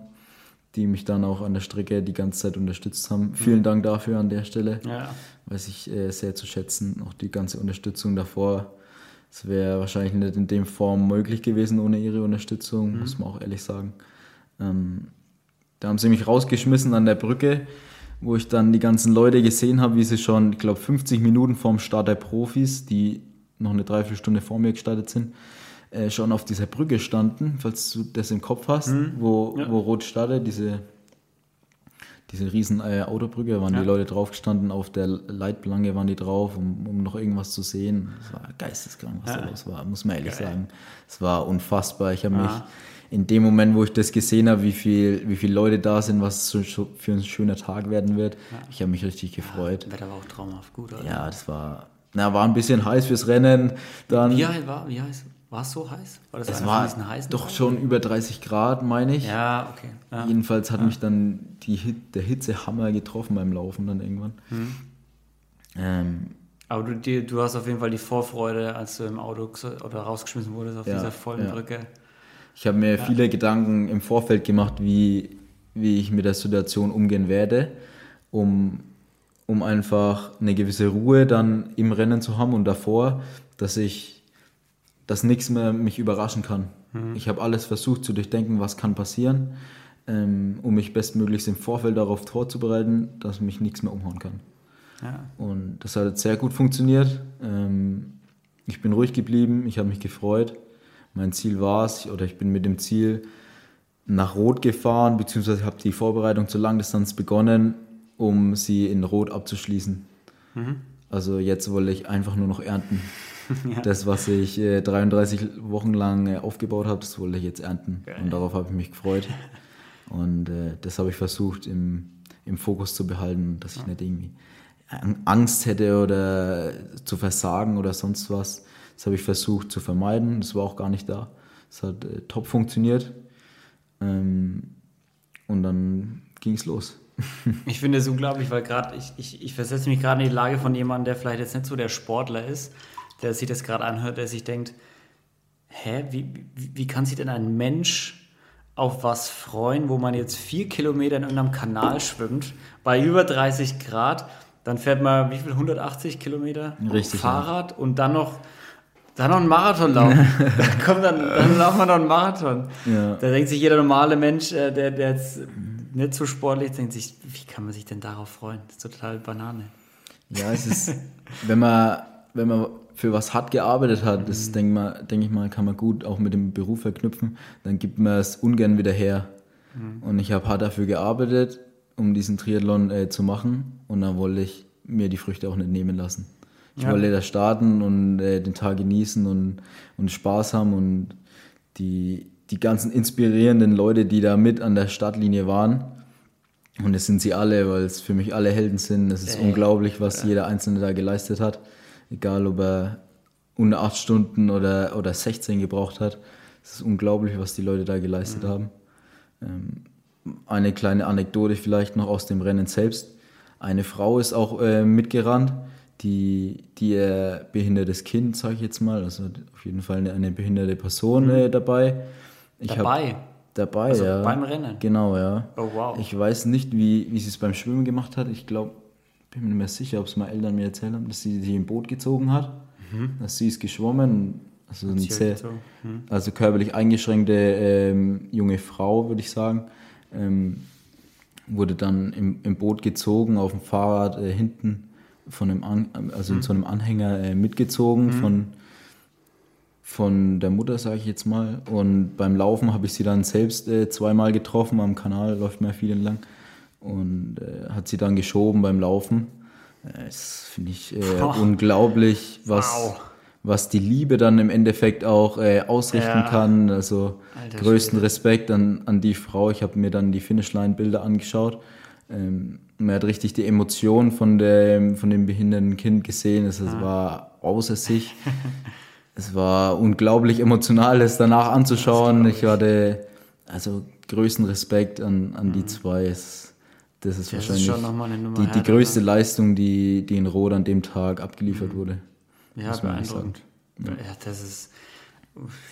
[SPEAKER 2] die mich dann auch an der Strecke die ganze Zeit unterstützt haben. Vielen Dank dafür an der Stelle
[SPEAKER 1] ja.
[SPEAKER 2] weiß ich äh, sehr zu schätzen. Auch die ganze Unterstützung davor. Es wäre wahrscheinlich nicht in dem Form möglich gewesen ohne ihre Unterstützung, muss man auch ehrlich sagen. Ähm, da haben sie mich rausgeschmissen an der Brücke, wo ich dann die ganzen Leute gesehen habe, wie sie schon, ich glaube, 50 Minuten vorm Start der Profis, die noch eine Dreiviertelstunde vor mir gestartet sind, äh, schon auf dieser Brücke standen, falls du das im Kopf hast, wo,
[SPEAKER 1] Ja.
[SPEAKER 2] wo Rot startet, diese diese riesen äh, Autobrücke, waren
[SPEAKER 1] Ja.
[SPEAKER 2] die Leute draufgestanden, auf der Leitplanke waren die drauf, um, um noch irgendwas zu sehen. Es war geisteskrank, was
[SPEAKER 1] Ja.
[SPEAKER 2] da los war, muss man ehrlich
[SPEAKER 1] Geil.
[SPEAKER 2] sagen. Es war unfassbar. Ich habe
[SPEAKER 1] Ja.
[SPEAKER 2] mich in dem Moment, wo ich das gesehen habe, wie viel, wie viele Leute da sind, was so, so für ein schöner Tag werden wird, ich habe mich richtig gefreut.
[SPEAKER 1] Wetter war auch traumhaft gut, oder?
[SPEAKER 2] Ja, das war, na, war ein bisschen heiß fürs Rennen. Dann,
[SPEAKER 1] Wie heiß war, wie heiß? War es so heiß? War das
[SPEAKER 2] es war
[SPEAKER 1] diesen heißen
[SPEAKER 2] doch schon über 30 Grad, meine ich.
[SPEAKER 1] Ja, okay. Ja.
[SPEAKER 2] Jedenfalls hat mich dann die Hit, der Hitzehammer getroffen beim Laufen dann irgendwann.
[SPEAKER 1] Mhm.
[SPEAKER 2] Ähm,
[SPEAKER 1] Aber du, du hast auf jeden Fall die Vorfreude, als du im Auto oder rausgeschmissen wurdest auf
[SPEAKER 2] Ja,
[SPEAKER 1] dieser vollen
[SPEAKER 2] ja.
[SPEAKER 1] Brücke.
[SPEAKER 2] Ich habe mir viele Gedanken im Vorfeld gemacht, wie, wie ich mit der Situation umgehen werde, um, um einfach eine gewisse Ruhe dann im Rennen zu haben und davor, dass ich, dass nichts mehr mich überraschen kann. Ich habe alles versucht zu durchdenken, was kann passieren, ähm, um mich bestmöglichst im Vorfeld darauf vorzubereiten, dass mich nichts mehr umhauen kann.
[SPEAKER 1] Ja.
[SPEAKER 2] Und das hat sehr gut funktioniert. Ähm, ich bin ruhig geblieben, ich habe mich gefreut. Mein Ziel war es, oder ich bin mit dem Ziel nach Rot gefahren, beziehungsweise habe die Vorbereitung zur Langdistanz begonnen, um sie in Rot abzuschließen. Also jetzt wollte ich einfach nur noch ernten.
[SPEAKER 1] Ja.
[SPEAKER 2] Das, was ich äh, 33 Wochen lang äh, aufgebaut habe, das wollte ich jetzt ernten.
[SPEAKER 1] Geil.
[SPEAKER 2] Und darauf habe ich mich gefreut. Und äh, das habe ich versucht im, im Fokus zu behalten, dass ich nicht irgendwie Ang- Angst hätte oder zu versagen oder sonst was. Das habe ich versucht zu vermeiden. Das war auch gar nicht da. Es hat äh, top funktioniert. Ähm, und dann ging es los.
[SPEAKER 1] Ich finde es unglaublich, weil gerade ich, ich, ich versetze mich gerade in die Lage von jemandem, der vielleicht jetzt nicht so der Sportler ist, der sich das gerade anhört, der sich denkt, hä, wie, wie, wie kann sich denn ein Mensch auf was freuen, wo man jetzt vier Kilometer in irgendeinem Kanal schwimmt, bei über 30 Grad, dann fährt man wie viel, 180 Kilometer
[SPEAKER 2] Richtig,
[SPEAKER 1] Fahrrad und dann noch dann noch einen Marathon laufen. dann, kommt dann, dann laufen wir noch einen Marathon.
[SPEAKER 2] Ja.
[SPEAKER 1] Da denkt sich jeder normale Mensch, äh, der, der jetzt nicht so sportlich ist, denkt sich, wie kann man sich denn darauf freuen? Das ist total Banane.
[SPEAKER 2] Ja, es ist, wenn man, wenn man für was hart gearbeitet hat, das denke mal, denk ich mal, kann man gut auch mit dem Beruf verknüpfen, dann gibt man es ungern wieder her. Und ich habe hart dafür gearbeitet, um diesen Triathlon äh, zu machen und dann wollte ich mir die Früchte auch nicht nehmen lassen. Ich
[SPEAKER 1] Ja.
[SPEAKER 2] wollte da starten und äh, den Tag genießen und, und Spaß haben und die, die ganzen inspirierenden Leute, die da mit an der Startlinie waren. Und es sind sie alle, weil es für mich alle Helden sind. Es ist
[SPEAKER 1] Ey,
[SPEAKER 2] unglaublich, was jeder Einzelne da geleistet hat. Egal, ob er unter 8 Stunden oder, oder 16 gebraucht hat. Es ist unglaublich, was die Leute da geleistet haben. Ähm, eine kleine Anekdote vielleicht noch aus dem Rennen selbst. Eine Frau ist auch äh, mitgerannt, die, die ihr behindertes Kind, sage ich jetzt mal, also auf jeden Fall eine, eine behinderte Person äh, dabei. Ich hab-
[SPEAKER 1] Dabei.
[SPEAKER 2] dabei,
[SPEAKER 1] Also
[SPEAKER 2] ja.
[SPEAKER 1] beim Rennen?
[SPEAKER 2] Genau, ja.
[SPEAKER 1] Oh, wow.
[SPEAKER 2] Ich weiß nicht, wie, wie sie es beim Schwimmen gemacht hat. Ich glaube, bin mir nicht mehr sicher, ob es mal Eltern mir erzählt haben, dass sie sich im Boot gezogen hat. Dass sie ist geschwommen. Also, ein
[SPEAKER 1] Mhm. sie
[SPEAKER 2] sehr,
[SPEAKER 1] gezogen. Hm.
[SPEAKER 2] also körperlich eingeschränkte ähm, junge Frau, würde ich sagen. Ähm, wurde dann im, im Boot gezogen, auf dem Fahrrad äh, hinten von einem An also
[SPEAKER 1] Mhm.
[SPEAKER 2] in so einem Anhänger äh, mitgezogen von, von der Mutter, sage ich jetzt mal. Und beim Laufen habe ich sie dann selbst äh, zweimal getroffen. Am Kanal läuft mir viel entlang. Und äh, hat sie dann geschoben beim Laufen. Äh, Das finde ich
[SPEAKER 1] Boah.
[SPEAKER 2] unglaublich, was,
[SPEAKER 1] Wow.
[SPEAKER 2] was die Liebe dann im Endeffekt auch äh, ausrichten
[SPEAKER 1] Ja.
[SPEAKER 2] kann. Also
[SPEAKER 1] Alter
[SPEAKER 2] größten
[SPEAKER 1] Schwede.
[SPEAKER 2] Respekt an, an die Frau. Ich habe mir dann die Finishline-Bilder angeschaut. Ähm, man hat richtig die Emotionen von dem, von dem behinderten Kind gesehen. Es, es war außer sich. es war unglaublich emotional, das danach anzuschauen. ich hatte also größten Respekt an, an die zwei. Es, das ist
[SPEAKER 1] Mhm. Das ist
[SPEAKER 2] wahrscheinlich
[SPEAKER 1] Nummer
[SPEAKER 2] die, die größte Leistung, die, die in Rot an dem Tag abgeliefert
[SPEAKER 1] Mhm.
[SPEAKER 2] wurde.
[SPEAKER 1] Ja, beeindruckend. Ja. das ist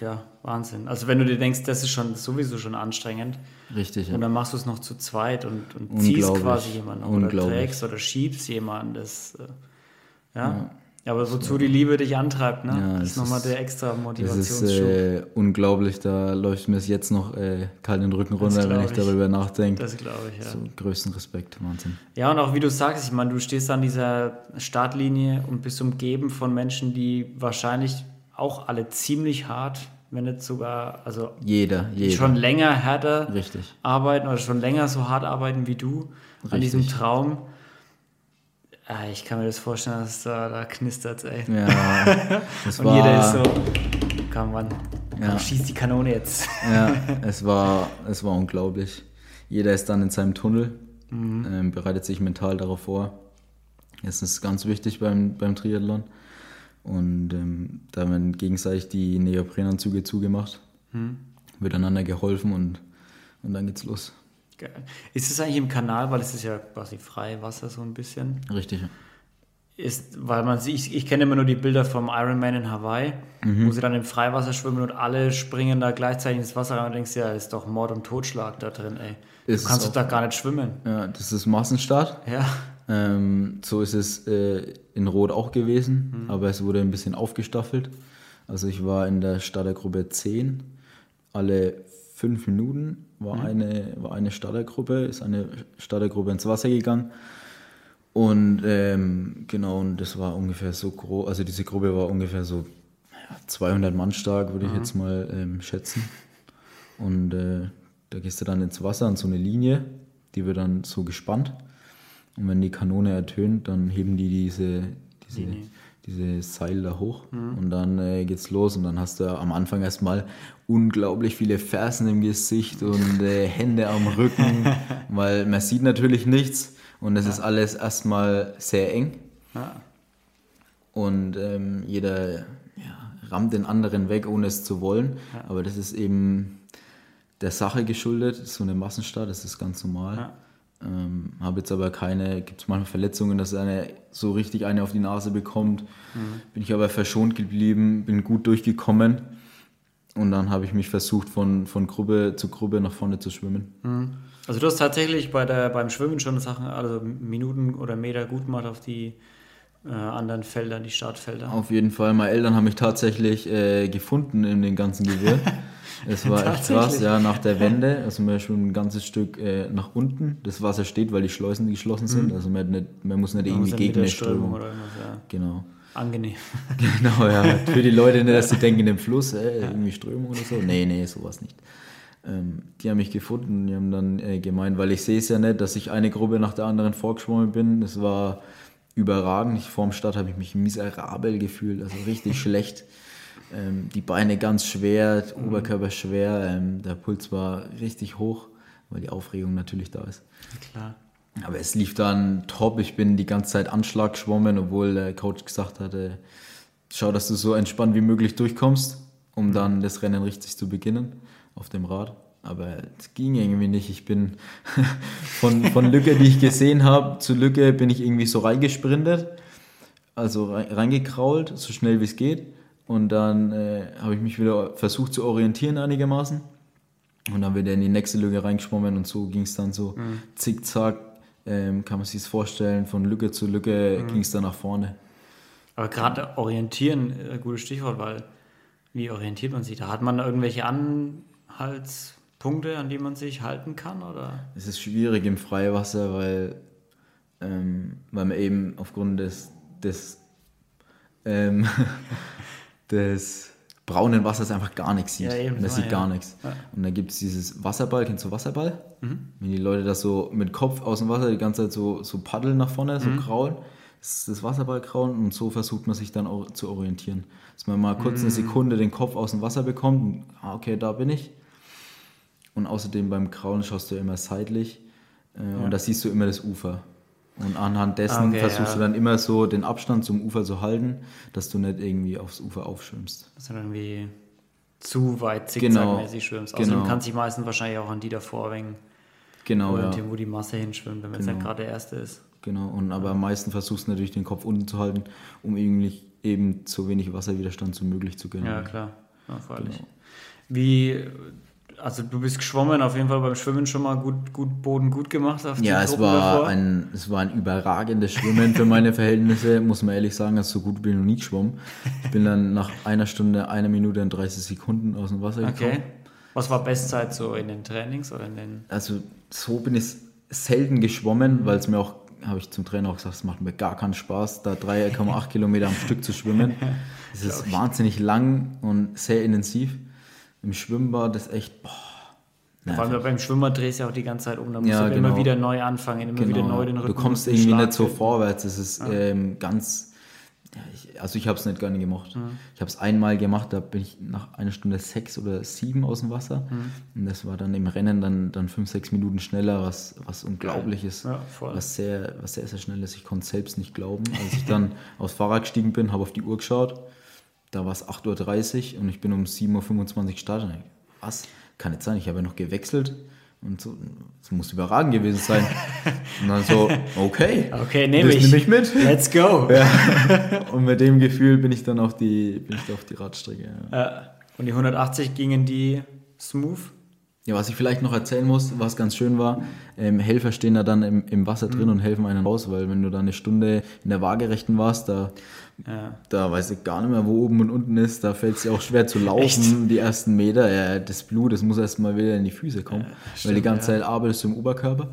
[SPEAKER 1] ja Wahnsinn. Also wenn du dir denkst, das ist schon sowieso schon anstrengend
[SPEAKER 2] Richtig, ja.
[SPEAKER 1] und dann machst du es noch zu zweit und, und ziehst quasi jemanden oder trägst oder schiebst jemanden. Das, äh, ja. ja. aber wozu die Liebe dich antreibt, ne?
[SPEAKER 2] Ja,
[SPEAKER 1] das ist nochmal der extra
[SPEAKER 2] Das ist
[SPEAKER 1] Motivationsschub.
[SPEAKER 2] äh, unglaublich, da läuft mir es jetzt noch äh, kalt den Rücken runter, wenn ich
[SPEAKER 1] ich.
[SPEAKER 2] darüber nachdenke.
[SPEAKER 1] das glaube ich, ja.
[SPEAKER 2] So größten Respekt, Wahnsinn.
[SPEAKER 1] Ja, und auch wie du sagst, ich meine, du stehst an dieser Startlinie und bist umgeben von Menschen, die wahrscheinlich auch alle ziemlich hart, wenn nicht sogar, also
[SPEAKER 2] Jeder, jeder.
[SPEAKER 1] schon länger härter
[SPEAKER 2] Richtig.
[SPEAKER 1] arbeiten oder schon länger so hart arbeiten wie du an
[SPEAKER 2] Richtig.
[SPEAKER 1] diesem Traum. Ah, Ich kann mir das vorstellen, dass da, da knistert, ey.
[SPEAKER 2] Ja, es
[SPEAKER 1] Und jeder ist so, komm Mann,
[SPEAKER 2] Ja.
[SPEAKER 1] schieß die Kanone jetzt.
[SPEAKER 2] ja, es war, es war unglaublich. Jeder ist dann in seinem Tunnel, ähm, bereitet sich mental darauf vor. Das ist ganz wichtig beim, beim Triathlon. Und ähm, da werden gegenseitig die Neoprenanzüge zugemacht, wird einander geholfen und, und dann geht's los.
[SPEAKER 1] Geil. Ist es eigentlich im Kanal, weil es ist ja quasi frei Wasser so ein bisschen?
[SPEAKER 2] Richtig.
[SPEAKER 1] ist, weil man sieht, ich, ich kenne immer nur die Bilder vom Ironman in Hawaii,
[SPEAKER 2] Mhm.
[SPEAKER 1] wo sie dann im Freiwasser schwimmen und alle springen da gleichzeitig ins Wasser rein und denkst, ja, ist doch Mord und Totschlag da drin, ey.
[SPEAKER 2] Ist
[SPEAKER 1] du kannst doch da gar nicht schwimmen.
[SPEAKER 2] Ja, das ist Massenstart.
[SPEAKER 1] Ja.
[SPEAKER 2] Ähm, so ist es äh, in Rot auch gewesen, aber es wurde ein bisschen aufgestaffelt. Also ich war in der Startergruppe 10. Alle fünf Minuten war, eine, war eine Startergruppe, ist eine Startergruppe ins Wasser gegangen. Und ähm, genau, und das war ungefähr so groß, also diese Gruppe war ungefähr so ja, 200 Mann stark, würde ich jetzt mal ähm, schätzen. Und äh, da gehst du dann ins Wasser an so eine Linie, die wird dann so gespannt. Und wenn die Kanone ertönt, dann heben die diese, diese,
[SPEAKER 1] Linie.
[SPEAKER 2] diese Seil da hoch und dann äh, geht's los. Und dann hast du am Anfang erstmal unglaublich viele Fersen im Gesicht und äh, Hände am Rücken, weil man sieht natürlich nichts und es ist alles erstmal sehr eng.
[SPEAKER 1] ja.
[SPEAKER 2] Und ähm, jeder ja, rammt den anderen weg, ohne es zu wollen. Aber das ist eben der Sache geschuldet. So eine Massenstadt, das ist ganz normal. Ähm, habe jetzt aber keine, gibt es manchmal Verletzungen, dass einer so richtig eine auf die Nase bekommt. Bin ich aber verschont geblieben, bin gut durchgekommen. Und dann habe ich mich versucht, von, von Gruppe zu Gruppe nach vorne zu schwimmen.
[SPEAKER 1] Also du hast tatsächlich bei der, beim Schwimmen schon Sachen, also Minuten oder Meter gut gemacht auf die äh, anderen Felder, die Startfelder.
[SPEAKER 2] Auf jeden Fall. Meine Eltern haben mich tatsächlich äh, gefunden in dem ganzen Gewirr. Es war echt krass, ja, nach der Wende. Also man schon ein ganzes Stück äh, nach unten. Das Wasser steht, weil die Schleusen geschlossen sind. Also man, nicht, man muss nicht
[SPEAKER 1] Man muss
[SPEAKER 2] irgendwie
[SPEAKER 1] dann
[SPEAKER 2] gegen eine
[SPEAKER 1] Strömung oder irgendwas, ja.
[SPEAKER 2] Genau.
[SPEAKER 1] angenehm.
[SPEAKER 2] Genau, ja. Für die Leute, nicht, dass sie denken, im Fluss, äh, irgendwie Strömung oder so. Nee, nee, sowas nicht. Ähm, die haben mich gefunden, die haben dann äh, gemeint, weil ich sehe es ja nicht, dass ich eine Gruppe nach der anderen vorgeschwommen bin. Das war überragend. Ich, vorm Start habe ich mich miserabel gefühlt, also richtig schlecht. Ähm, die Beine ganz schwer, mhm. Oberkörper schwer, ähm, der Puls war richtig hoch, weil die Aufregung natürlich da ist.
[SPEAKER 1] Klar.
[SPEAKER 2] Aber es lief dann top. Ich bin die ganze Zeit Anschlag geschwommen, obwohl der Coach gesagt hatte, schau, dass du so entspannt wie möglich durchkommst, um dann das Rennen richtig zu beginnen auf dem Rad. Aber es ging irgendwie nicht. Ich bin von, von Lücke, die ich gesehen habe, zu Lücke bin ich irgendwie so reingesprintet, also reingekrault, so schnell wie es geht. Und dann äh, habe ich mich wieder versucht zu orientieren einigermaßen. Und dann wieder in die nächste Lücke reingeschwommen und so ging es dann so mhm. zickzack ähm, kann man sich das vorstellen, von Lücke zu Lücke mhm. ging es dann nach vorne.
[SPEAKER 1] Aber gerade orientieren, äh, gutes Stichwort, weil wie orientiert man sich? Da hat man irgendwelche Anhaltspunkte, an die man sich halten kann? Oder?
[SPEAKER 2] Es ist schwierig im Freiwasser, weil, ähm, weil man eben aufgrund des, des, ähm, des braunen Wasser ist einfach gar nichts sieht. Ja, eben, man sieht ja. gar nichts. Ja. Und dann gibt es dieses Wasserball, kennst du Wasserball? Mhm. Wenn die Leute das so mit Kopf aus dem Wasser die ganze Zeit so, so paddeln nach vorne, so mhm. kraulen. Das ist das Wasserballkrauen und so versucht man sich dann auch zu orientieren. Dass man mal kurz mhm. eine Sekunde den Kopf aus dem Wasser bekommt und, ah, okay, da bin ich. Und außerdem beim Krauen schaust du immer seitlich äh, und da siehst du immer das Ufer. Und anhand dessen okay, versuchst ja. du dann immer so den Abstand zum Ufer zu halten, dass du nicht irgendwie aufs Ufer aufschwimmst.
[SPEAKER 1] Dass du dann irgendwie zu weit zickzackmäßig genau, schwimmst. Außerdem genau. kannst dich meistens wahrscheinlich auch an die davor wegen
[SPEAKER 2] genau, ja.
[SPEAKER 1] wo die Masse hinschwimmt, wenn es genau. nicht gerade der erste ist.
[SPEAKER 2] Genau, und aber am meisten versuchst du natürlich den Kopf unten zu halten, um irgendwie eben so wenig Wasserwiderstand wie möglich zu gönnen.
[SPEAKER 1] Ja, klar. Ja, freilich. Genau. Wie also du bist geschwommen, auf jeden Fall beim Schwimmen schon mal gut, gut Boden gut gemacht.
[SPEAKER 2] ja, es war, ein, es war ein überragendes Schwimmen für meine Verhältnisse, muss man ehrlich sagen, dass so gut bin ich noch nie geschwommen. Ich bin dann nach einer Stunde, einer Minute und 30 Sekunden aus dem Wasser gekommen. Okay.
[SPEAKER 1] Was war Bestzeit so in den Trainings oder in den?
[SPEAKER 2] Also so bin ich selten geschwommen, weil es mir auch, habe ich zum Trainer auch gesagt, es macht mir gar keinen Spaß, da 3,8 Kilometer am Stück zu schwimmen. Es ist wahnsinnig lang und sehr intensiv im Schwimmbad ist echt, boah.
[SPEAKER 1] Vor allem beim Schwimmer drehst du ja auch die ganze Zeit um, da musst ja, du genau. immer wieder neu anfangen, immer genau. wieder neu den
[SPEAKER 2] Rücken. Du kommst irgendwie Schlag nicht so vorwärts, es ist ja. ähm, ganz, ja, ich, also ich habe es nicht gerne gemacht. Mhm. Ich habe es einmal gemacht, da bin ich nach einer Stunde sechs oder sieben aus dem Wasser mhm. und das war dann im Rennen dann, dann fünf, sechs Minuten schneller, was, was unglaublich ist, ja, was, sehr, was sehr, sehr schnell ist. Ich konnte es selbst nicht glauben. Als ich dann aufs Fahrrad gestiegen bin, habe auf die Uhr geschaut, da war es 8.30 Uhr und ich bin um 7.25 Uhr gestartet. Was? Kann nicht sein, ich habe ja noch gewechselt. Und so, das muss überragend gewesen sein. Und dann so, okay.
[SPEAKER 1] Okay, nehme ich. Nehm ich mit. Let's go.
[SPEAKER 2] Ja. Und mit dem Gefühl bin ich dann auf die, bin ich auf die Radstrecke.
[SPEAKER 1] Ja. Und die 180 gingen die smooth?
[SPEAKER 2] Ja, was ich vielleicht noch erzählen muss, was ganz schön war, ähm, Helfer stehen da dann im, im Wasser drin mhm. und helfen einen raus, weil wenn du da eine Stunde in der Waagerechten warst, da, ja. da weiß ich gar nicht mehr, wo oben und unten ist, da fällt es dir auch schwer zu laufen, Echt? die ersten Meter. Ja, das Blut, das muss erst mal wieder in die Füße kommen, ja, stimmt, weil die ganze ja. Zeit arbeitest du im Oberkörper.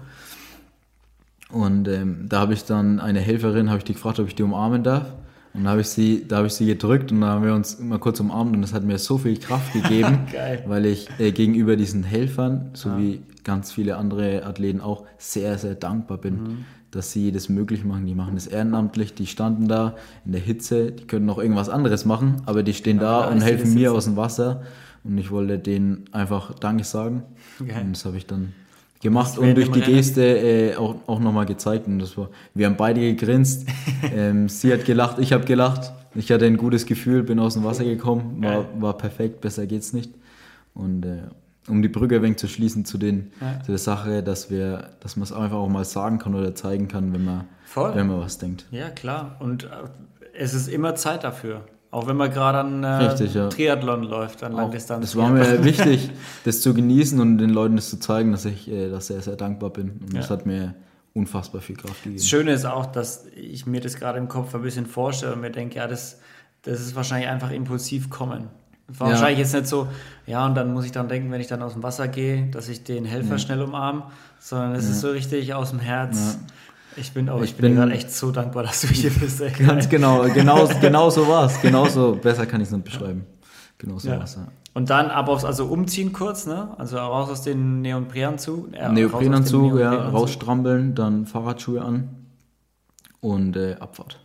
[SPEAKER 2] Und ähm, da habe ich dann eine Helferin, habe ich die gefragt, ob ich die umarmen darf. Und da habe ich sie, da habe ich sie gedrückt und da haben wir uns immer kurz umarmt und das hat mir so viel Kraft gegeben, weil ich äh, gegenüber diesen Helfern, so ja. wie ganz viele andere Athleten auch, sehr, sehr dankbar bin, mhm. Dass sie das möglich machen. Die machen das ehrenamtlich, die standen da in der Hitze, die können noch irgendwas anderes machen, aber die stehen ja, da und helfen mir aus dem Wasser. Und ich wollte denen einfach Danke sagen. Okay. Und das habe ich dann gemacht und durch die Geste äh, auch, auch nochmal gezeigt. Und das war, wir haben beide gegrinst. ähm, sie hat gelacht, ich habe gelacht. Ich hatte ein gutes Gefühl, bin aus dem Wasser gekommen, war, war perfekt, besser geht's nicht. Und äh, um die Brücke ein wenig zu schließen zu, den, ja. zu der Sache, dass wir, dass man es einfach auch mal sagen kann oder zeigen kann, wenn man, Voll. wenn man was denkt.
[SPEAKER 1] Ja, klar. Und äh, es ist immer Zeit dafür. Auch wenn man gerade an äh, Richtig, ja. Triathlon läuft, an Langdistanz.
[SPEAKER 2] Es war mir wichtig, das zu genießen und den Leuten das zu zeigen, dass ich äh, dass sehr, sehr dankbar bin. Und ja. das hat mir unfassbar viel Kraft gegeben.
[SPEAKER 1] Das Schöne ist auch, dass ich mir das gerade im Kopf ein bisschen vorstelle und mir denke, ja, das, das ist wahrscheinlich einfach impulsiv kommen. War ja. wahrscheinlich jetzt nicht so, ja, und dann muss ich dann denken, wenn ich dann aus dem Wasser gehe, dass ich den Helfer ja. schnell umarme, sondern es ist so richtig aus dem Herz Ich bin auch, ich,
[SPEAKER 2] Ich
[SPEAKER 1] bin,
[SPEAKER 2] bin-
[SPEAKER 1] gerade echt so dankbar, dass du hier bist. Ey.
[SPEAKER 2] Ganz genau, genau, genau so war es. Genauso, besser kann ich es nicht beschreiben. Genau so
[SPEAKER 1] Ja.
[SPEAKER 2] war's, ja.
[SPEAKER 1] Und dann aber aufs, also umziehen kurz, ne? Also raus aus dem Neoprenanzug. Äh,
[SPEAKER 2] Neoprenanzug, ja, rausstrampeln, dann Fahrradschuhe an und äh, Abfahrt.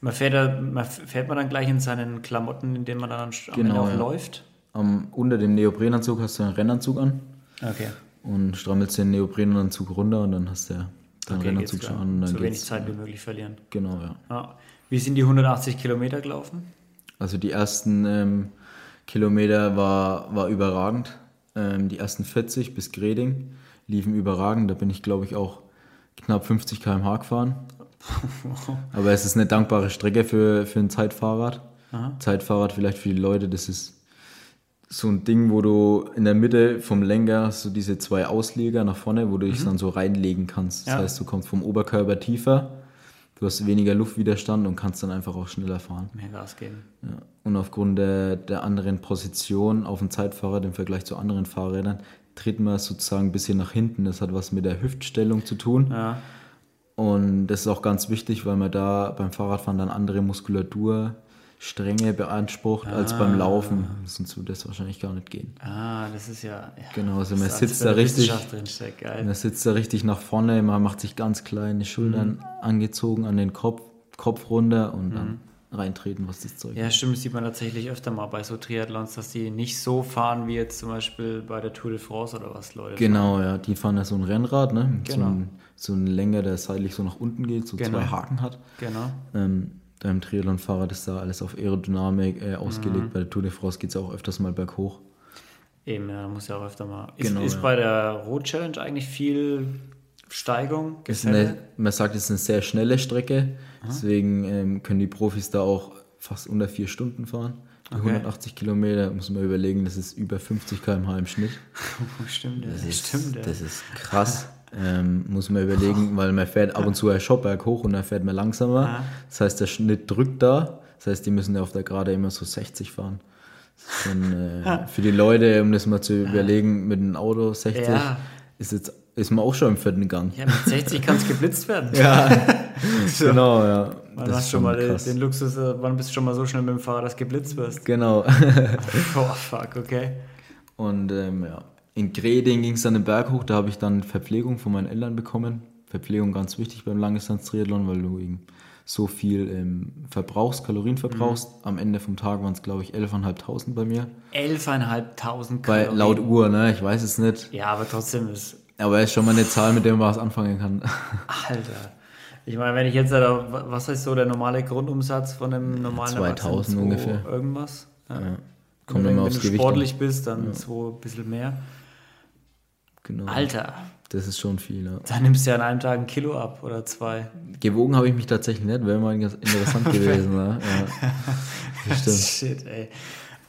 [SPEAKER 1] Man fährt, da, man fährt man dann gleich in seinen Klamotten, in denen man dann am Ende
[SPEAKER 2] Genau,
[SPEAKER 1] auch
[SPEAKER 2] ja.
[SPEAKER 1] läuft.
[SPEAKER 2] Am, unter dem Neoprenanzug hast du einen Rennanzug an
[SPEAKER 1] Okay.
[SPEAKER 2] und strammelst den Neoprenanzug runter und dann hast du deinen
[SPEAKER 1] okay
[SPEAKER 2] Rennanzug schon an. Und dann
[SPEAKER 1] so wenig Zeit wie möglich verlieren.
[SPEAKER 2] Genau, ja.
[SPEAKER 1] Ja. Wie sind die 180 Kilometer gelaufen?
[SPEAKER 2] Also die ersten ähm, Kilometer war, war überragend. Ähm, die ersten 40 bis Greding liefen überragend. Da bin ich, glaube ich, auch knapp 50 km/h gefahren. Aber es ist eine dankbare Strecke für, für ein Zeitfahrrad. Zeitfahrrad vielleicht für die Leute, das ist so ein Ding, wo du in der Mitte vom Lenker hast du diese zwei Ausleger nach vorne, wo du dich dann so reinlegen kannst. Das
[SPEAKER 1] Ja.
[SPEAKER 2] heißt, du kommst vom Oberkörper tiefer, du hast weniger Luftwiderstand und kannst dann einfach auch schneller fahren.
[SPEAKER 1] Mehr Gas geben.
[SPEAKER 2] Ja. Und aufgrund der, der anderen Position auf dem Zeitfahrrad im Vergleich zu anderen Fahrrädern tritt man sozusagen ein bisschen nach hinten. Das hat was mit der Hüftstellung zu tun.
[SPEAKER 1] Ja.
[SPEAKER 2] Und das ist auch ganz wichtig, weil man da beim Fahrradfahren dann andere Muskulaturstränge beansprucht als beim Laufen. Sonst würde das wahrscheinlich gar nicht gehen.
[SPEAKER 1] Ah, das ist ja. ja
[SPEAKER 2] Genau, also man sitzt da richtig, man sitzt da richtig nach vorne, man macht sich ganz kleine Schultern angezogen an den Kopf, Kopf runter und dann reintreten, was das Zeug
[SPEAKER 1] Ja, stimmt, das sieht man tatsächlich öfter mal bei so Triathlons, dass die nicht so fahren wie jetzt zum Beispiel bei der Tour de France oder was, Leute.
[SPEAKER 2] Genau, ja, die fahren ja so ein Rennrad, ne? mit So,
[SPEAKER 1] Genau.
[SPEAKER 2] ein, so ein Länger, der seitlich so nach unten geht, so
[SPEAKER 1] Genau.
[SPEAKER 2] zwei Haken hat.
[SPEAKER 1] Genau.
[SPEAKER 2] Ähm, beim Triathlon-Fahrrad ist da alles auf Aerodynamik äh,
[SPEAKER 1] Mhm.
[SPEAKER 2] ausgelegt. Bei der Tour de France geht es auch öfters mal berghoch.
[SPEAKER 1] Eben, ja, da muss ja auch öfter mal. Ist,
[SPEAKER 2] Genau,
[SPEAKER 1] ist
[SPEAKER 2] ja.
[SPEAKER 1] bei der Road Challenge eigentlich viel Steigung?
[SPEAKER 2] Eine, man sagt, es ist eine sehr schnelle Strecke, deswegen ähm, können die Profis da auch fast unter vier Stunden fahren. Die
[SPEAKER 1] Okay.
[SPEAKER 2] 180 Kilometer, muss man überlegen, das ist über 50 km/h im Schnitt.
[SPEAKER 1] Oh, stimmt, ja.
[SPEAKER 2] Das ist,
[SPEAKER 1] stimmt,
[SPEAKER 2] das ist krass. Ähm, muss man überlegen, weil man fährt ab und zu ein Schoppberg hoch und dann fährt man langsamer.
[SPEAKER 1] Ah.
[SPEAKER 2] Das heißt, der Schnitt drückt da. Das heißt, die müssen ja auf der Gerade immer so 60 fahren. Das schon, äh, für die Leute, um das mal zu überlegen, mit einem Auto 60
[SPEAKER 1] Ja.
[SPEAKER 2] ist jetzt ist man auch schon im vierten Gang.
[SPEAKER 1] ja, mit 60 kann es geblitzt werden.
[SPEAKER 2] Ja, genau, ja.
[SPEAKER 1] Wann
[SPEAKER 2] Das
[SPEAKER 1] hast
[SPEAKER 2] ist
[SPEAKER 1] schon mal den,
[SPEAKER 2] krass.
[SPEAKER 1] den Luxus, äh, wann bist du schon mal so schnell mit dem Fahrrad, dass geblitzt wirst?
[SPEAKER 2] Genau.
[SPEAKER 1] Oh, fuck, okay.
[SPEAKER 2] Und ähm, ja, in Greding ging es dann den Berg hoch, da habe ich dann Verpflegung von meinen Eltern bekommen. Verpflegung ganz wichtig beim Langdistanz-Triathlon, weil du eben so viel ähm, verbrauchst, Kalorien verbrauchst.
[SPEAKER 1] Mhm.
[SPEAKER 2] Am Ende vom Tag waren es, glaube ich, 11.500 bei mir.
[SPEAKER 1] 11.500
[SPEAKER 2] Bei,
[SPEAKER 1] Kalorien.
[SPEAKER 2] laut Uhr, ne? Ich weiß es nicht.
[SPEAKER 1] Ja, aber trotzdem ist
[SPEAKER 2] Aber ist schon mal eine Zahl, mit der man was anfangen kann.
[SPEAKER 1] Alter. Ich meine, wenn ich jetzt, da, was heißt so der normale Grundumsatz von einem normalen
[SPEAKER 2] 2000
[SPEAKER 1] Erwachsenen?
[SPEAKER 2] ungefähr.
[SPEAKER 1] Irgendwas. Ja.
[SPEAKER 2] Ja.
[SPEAKER 1] Wenn,
[SPEAKER 2] Kommt
[SPEAKER 1] wenn
[SPEAKER 2] aufs
[SPEAKER 1] du
[SPEAKER 2] Gewicht
[SPEAKER 1] sportlich
[SPEAKER 2] an.
[SPEAKER 1] bist, dann so ein bisschen mehr.
[SPEAKER 2] Genau.
[SPEAKER 1] Alter,
[SPEAKER 2] Das ist schon viel, ja.
[SPEAKER 1] da nimmst du ja an einem Tag ein Kilo ab oder zwei.
[SPEAKER 2] Gewogen habe ich mich tatsächlich nicht, wäre mal interessant gewesen. Ne? Ja. Stimmt.
[SPEAKER 1] Shit, ey.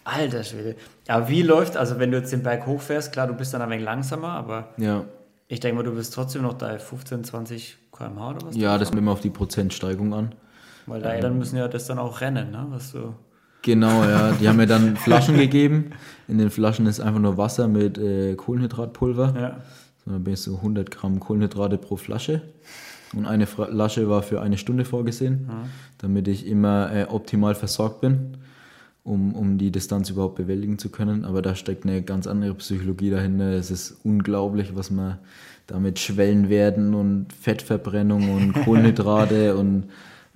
[SPEAKER 1] Alter Schwede. Aber wie läuft, also wenn du jetzt den Berg hochfährst, klar, du bist dann ein wenig langsamer, aber
[SPEAKER 2] Ja.
[SPEAKER 1] Ich denke mal, du bist trotzdem noch da 15, 20 km/h oder was?
[SPEAKER 2] ja, das kommt immer auf die Prozentsteigung an.
[SPEAKER 1] Weil da Eltern müssen ja das dann auch rennen, ne? Was du.
[SPEAKER 2] Genau, ja. Die haben mir dann Flaschen gegeben. In den Flaschen ist einfach nur Wasser mit äh, Kohlenhydratpulver.
[SPEAKER 1] Ja.
[SPEAKER 2] So, dann bin ich so 100 Gramm Kohlenhydrate pro Flasche. Und eine Flasche war für eine Stunde vorgesehen, damit ich immer äh, optimal versorgt bin, um, um die Distanz überhaupt bewältigen zu können. Aber da steckt eine ganz andere Psychologie dahinter. Es ist unglaublich, was man damit Schwellenwerten und Fettverbrennung und Kohlenhydrate und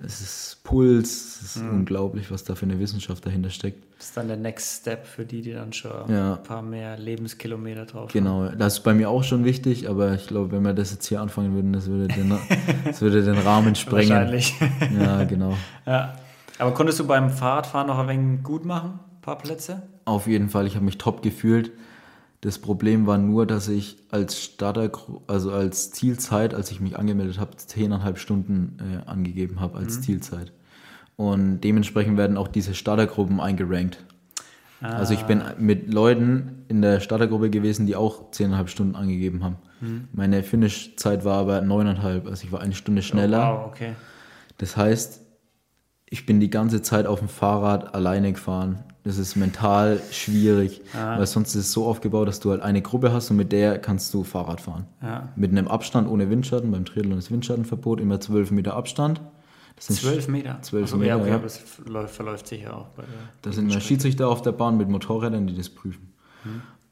[SPEAKER 2] es ist Puls. Es ist unglaublich, was da für eine Wissenschaft dahinter steckt.
[SPEAKER 1] Das ist dann der Next Step für die, die dann schon
[SPEAKER 2] Ja.
[SPEAKER 1] ein paar mehr Lebenskilometer drauf haben.
[SPEAKER 2] Genau, das ist bei mir auch schon wichtig, aber ich glaube, wenn wir das jetzt hier anfangen würden, das würde den, das würde den Rahmen sprengen.
[SPEAKER 1] Wahrscheinlich.
[SPEAKER 2] Ja, genau.
[SPEAKER 1] ja. Aber konntest du beim Fahrradfahren noch ein wenig gut machen? Ein paar Plätze?
[SPEAKER 2] Auf jeden Fall, ich habe mich top gefühlt. Das Problem war nur, dass ich als Starter, also als Zielzeit, als ich mich angemeldet habe, 10,5 Stunden äh, angegeben habe als Zielzeit. Und dementsprechend werden auch diese Startergruppen eingerankt. Also ich bin mit Leuten in der Startergruppe gewesen, die auch 10,5 Stunden angegeben haben. Meine Finish-Zeit war aber 9,5, also ich war eine Stunde schneller.
[SPEAKER 1] Oh, wow, okay.
[SPEAKER 2] Das heißt, ich bin die ganze Zeit auf dem Fahrrad alleine gefahren. Das ist mental schwierig, weil sonst ist es so aufgebaut, dass du halt eine Gruppe hast und mit der kannst du Fahrrad fahren.
[SPEAKER 1] Ja.
[SPEAKER 2] Mit einem Abstand ohne Windschatten, beim Triathlon ist Windschattenverbot, immer 12 Meter Abstand. Das sind,
[SPEAKER 1] Zwölf Meter.
[SPEAKER 2] Zwölf
[SPEAKER 1] Ach so,
[SPEAKER 2] Meter,
[SPEAKER 1] Ja, okay,
[SPEAKER 2] ja.
[SPEAKER 1] aber das verläuft, sich ja auch bei der.
[SPEAKER 2] da sind Schiedsrichter auf der Bahn mit Motorrädern, die das prüfen.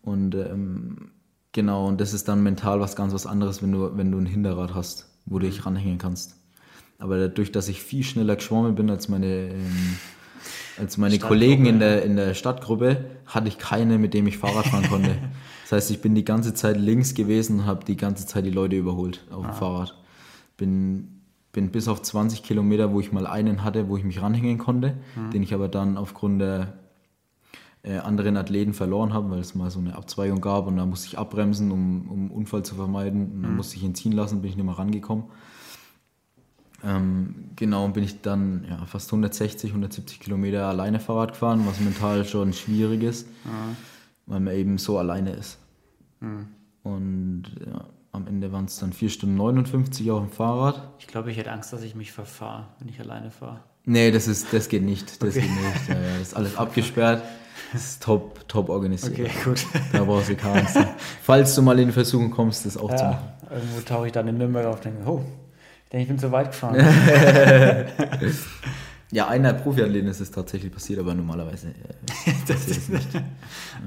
[SPEAKER 2] Und ähm, genau, und das ist dann mental was ganz was anderes, wenn du, wenn du ein Hinterrad hast, wo du dich ranhängen kannst. Aber dadurch, dass ich viel schneller geschwommen bin als meine, ähm, als meine Kollegen in der, in der Stadtgruppe, hatte ich keine, mit dem ich Fahrrad fahren konnte. Das heißt, ich bin die ganze Zeit links gewesen und habe die ganze Zeit die Leute überholt auf dem Fahrrad. Bin, bin bis auf 20 Kilometer, wo ich mal einen hatte, wo ich mich ranhängen konnte, den ich aber dann aufgrund der äh, anderen Athleten verloren habe, weil es mal so eine Abzweigung gab und da musste ich abbremsen, um, um Unfall zu vermeiden. Und dann musste ich ihn ziehen lassen, bin ich nicht mehr rangekommen. Ähm, genau, bin ich dann ja, fast 160, 170 Kilometer alleine Fahrrad gefahren, was mental schon schwierig ist, weil man eben so alleine ist. Und ja, am Ende waren es dann 4 Stunden 59 auf dem Fahrrad.
[SPEAKER 1] Ich glaube, ich hätte Angst, dass ich mich verfahre, wenn ich alleine fahre.
[SPEAKER 2] Nee, das, ist, das geht nicht. Das geht nicht. Ja, ja, das ist alles abgesperrt. Das ist top, top organisiert.
[SPEAKER 1] Okay, gut.
[SPEAKER 2] Da brauchst du keine Angst. Falls du mal in Versuchung kommst, das auch zu machen.
[SPEAKER 1] Ja, irgendwo tauche ich dann in Nürnberg auf und denke, oh, denke, ich bin zu weit gefahren.
[SPEAKER 2] Ja, einer Profiathleten ist es tatsächlich passiert, aber normalerweise äh, passiert es nicht.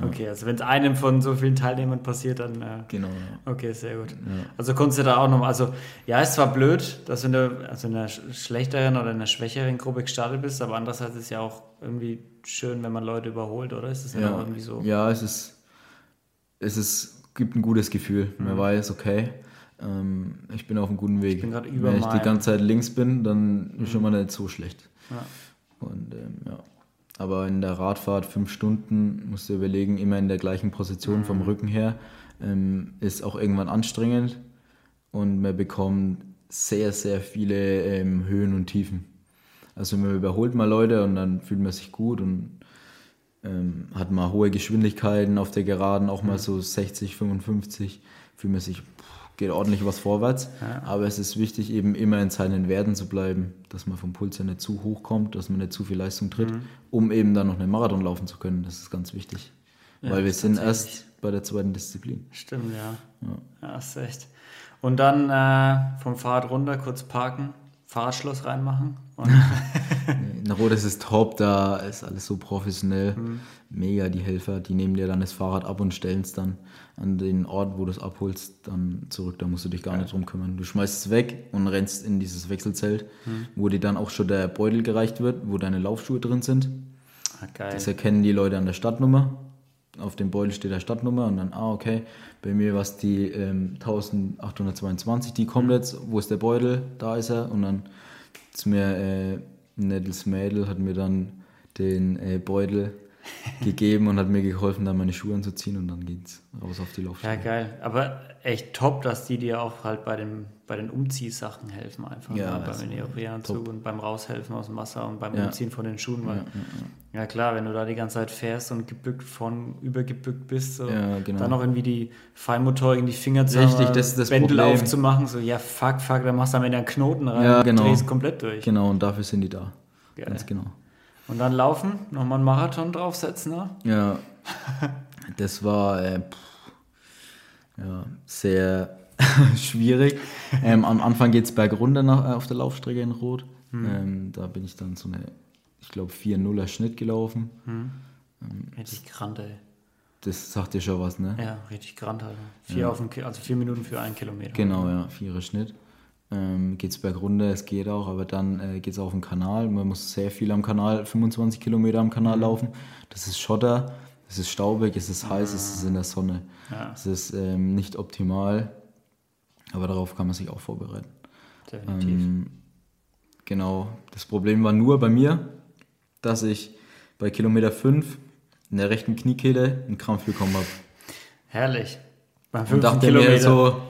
[SPEAKER 1] Okay, also wenn es einem von so vielen Teilnehmern passiert, dann. Äh,
[SPEAKER 2] Genau. Ja.
[SPEAKER 1] Okay, sehr gut. Also konntest du da auch noch, also ja, ist zwar blöd, dass du in, der, also in einer sch- schlechteren oder in einer schwächeren Gruppe gestartet bist, aber andererseits ist es ja auch irgendwie schön, wenn man Leute überholt, oder? Ist das ja,
[SPEAKER 2] Ja,
[SPEAKER 1] irgendwie so?
[SPEAKER 2] ja es ist, es ist, gibt ein gutes Gefühl. Man weiß, okay, ähm, ich bin auf einem guten Weg.
[SPEAKER 1] bin grad über
[SPEAKER 2] Wenn ich die ganze Zeit links bin, dann ist schon mal nicht so schlecht.
[SPEAKER 1] Ja.
[SPEAKER 2] Und ähm, ja. Aber in der Radfahrt fünf Stunden, musst du überlegen, immer in der gleichen Position
[SPEAKER 1] Mhm.
[SPEAKER 2] vom Rücken her, ähm, ist auch irgendwann anstrengend und man bekommt sehr, sehr viele ähm, Höhen und Tiefen. Also man überholt mal Leute und dann fühlt man sich gut und ähm, hat mal hohe Geschwindigkeiten auf der Geraden, auch
[SPEAKER 1] Mhm.
[SPEAKER 2] mal so 60, 55, fühlt man sich, geht ordentlich was vorwärts. Aber es ist wichtig, eben immer in seinen Werten zu bleiben, dass man vom Puls her nicht zu hoch kommt, dass man nicht zu viel Leistung tritt,
[SPEAKER 1] Mhm.
[SPEAKER 2] um eben dann noch einen Marathon laufen zu können. Das ist ganz wichtig.
[SPEAKER 1] Ja,
[SPEAKER 2] Weil wir
[SPEAKER 1] das ist
[SPEAKER 2] sind erst bei der zweiten Disziplin.
[SPEAKER 1] Stimmt, ja. Ja, ist echt. Und dann äh, vom Fahrrad runter, kurz parken, Fahrradschloss reinmachen und
[SPEAKER 2] In Rot ist es top, da ist alles so professionell.
[SPEAKER 1] Mhm.
[SPEAKER 2] Mega, die Helfer, die nehmen dir dann das Fahrrad ab und stellen es dann an den Ort, wo du es abholst, dann zurück. Da musst du dich gar nicht drum kümmern. Du schmeißt es weg und rennst in dieses Wechselzelt,
[SPEAKER 1] Mhm.
[SPEAKER 2] wo dir dann auch schon der Beutel gereicht wird, wo deine Laufschuhe drin sind.
[SPEAKER 1] ah, geil.
[SPEAKER 2] Das erkennen die Leute an der Stadtnummer. Auf dem Beutel steht der Stadtnummer und dann, ah, okay, bei mir war es die ähm, 1822, die kommt jetzt, wo ist der Beutel? Da ist er. Und dann ist mir äh, ein nettes Mädel, hat mir dann den äh, Beutel gegeben und hat mir geholfen, dann meine Schuhe anzuziehen und dann geht's raus auf die
[SPEAKER 1] Ja,
[SPEAKER 2] Laufstrecke.
[SPEAKER 1] geil. Aber echt top, dass die dir auch halt bei, dem, bei den Umziehsachen helfen einfach.
[SPEAKER 2] Ja,
[SPEAKER 1] ne? beim Neoprenanzug und beim Raushelfen aus dem Wasser und beim
[SPEAKER 2] Ja.
[SPEAKER 1] Umziehen von den Schuhen. Weil, ja, klar, wenn du da die ganze Zeit fährst und gebückt von übergebückt bist, so,
[SPEAKER 2] Ja, genau.
[SPEAKER 1] dann noch irgendwie die Feinmotorik in die Finger zu
[SPEAKER 2] Richtig, das ist das
[SPEAKER 1] Bändel
[SPEAKER 2] Problem.
[SPEAKER 1] aufzumachen, so ja, fuck, fuck, dann machst du am Ende einen Knoten rein
[SPEAKER 2] Ja,
[SPEAKER 1] und
[SPEAKER 2] genau.
[SPEAKER 1] drehst komplett durch.
[SPEAKER 2] Genau, und dafür sind die da.
[SPEAKER 1] Geil.
[SPEAKER 2] Ganz genau.
[SPEAKER 1] Und dann laufen, nochmal einen Marathon draufsetzen, ne?
[SPEAKER 2] Ja, das war äh, pff, ja, sehr schwierig. Ähm, am Anfang geht es bergunter nach, äh, auf der Laufstrecke in Rot. Ähm, da bin ich dann so eine, ich glaube, 4-0er Schnitt gelaufen.
[SPEAKER 1] Richtig grant, ey.
[SPEAKER 2] Das sagt dir schon was, ne?
[SPEAKER 1] Ja, richtig grant, Alter. Vier auf den, also vier Minuten für einen Kilometer.
[SPEAKER 2] Genau, ja, vierer Schnitt. Ähm, geht es bergunter, es geht auch, aber dann äh, geht es auf den Kanal. Man muss sehr viel am Kanal, 25 Kilometer am Kanal laufen. Das ist Schotter, es ist staubig, es ist heiß, es ist in der Sonne.
[SPEAKER 1] Ja.
[SPEAKER 2] Es ist ähm, nicht optimal, aber darauf kann man sich auch vorbereiten.
[SPEAKER 1] Definitiv.
[SPEAKER 2] Ähm, genau, das Problem war nur bei mir, dass ich bei Kilometer 5 in der rechten Kniekehle einen Krampf bekommen habe.
[SPEAKER 1] Herrlich. Beim
[SPEAKER 2] Und
[SPEAKER 1] fünften
[SPEAKER 2] dachte
[SPEAKER 1] Kilometer.
[SPEAKER 2] mir so,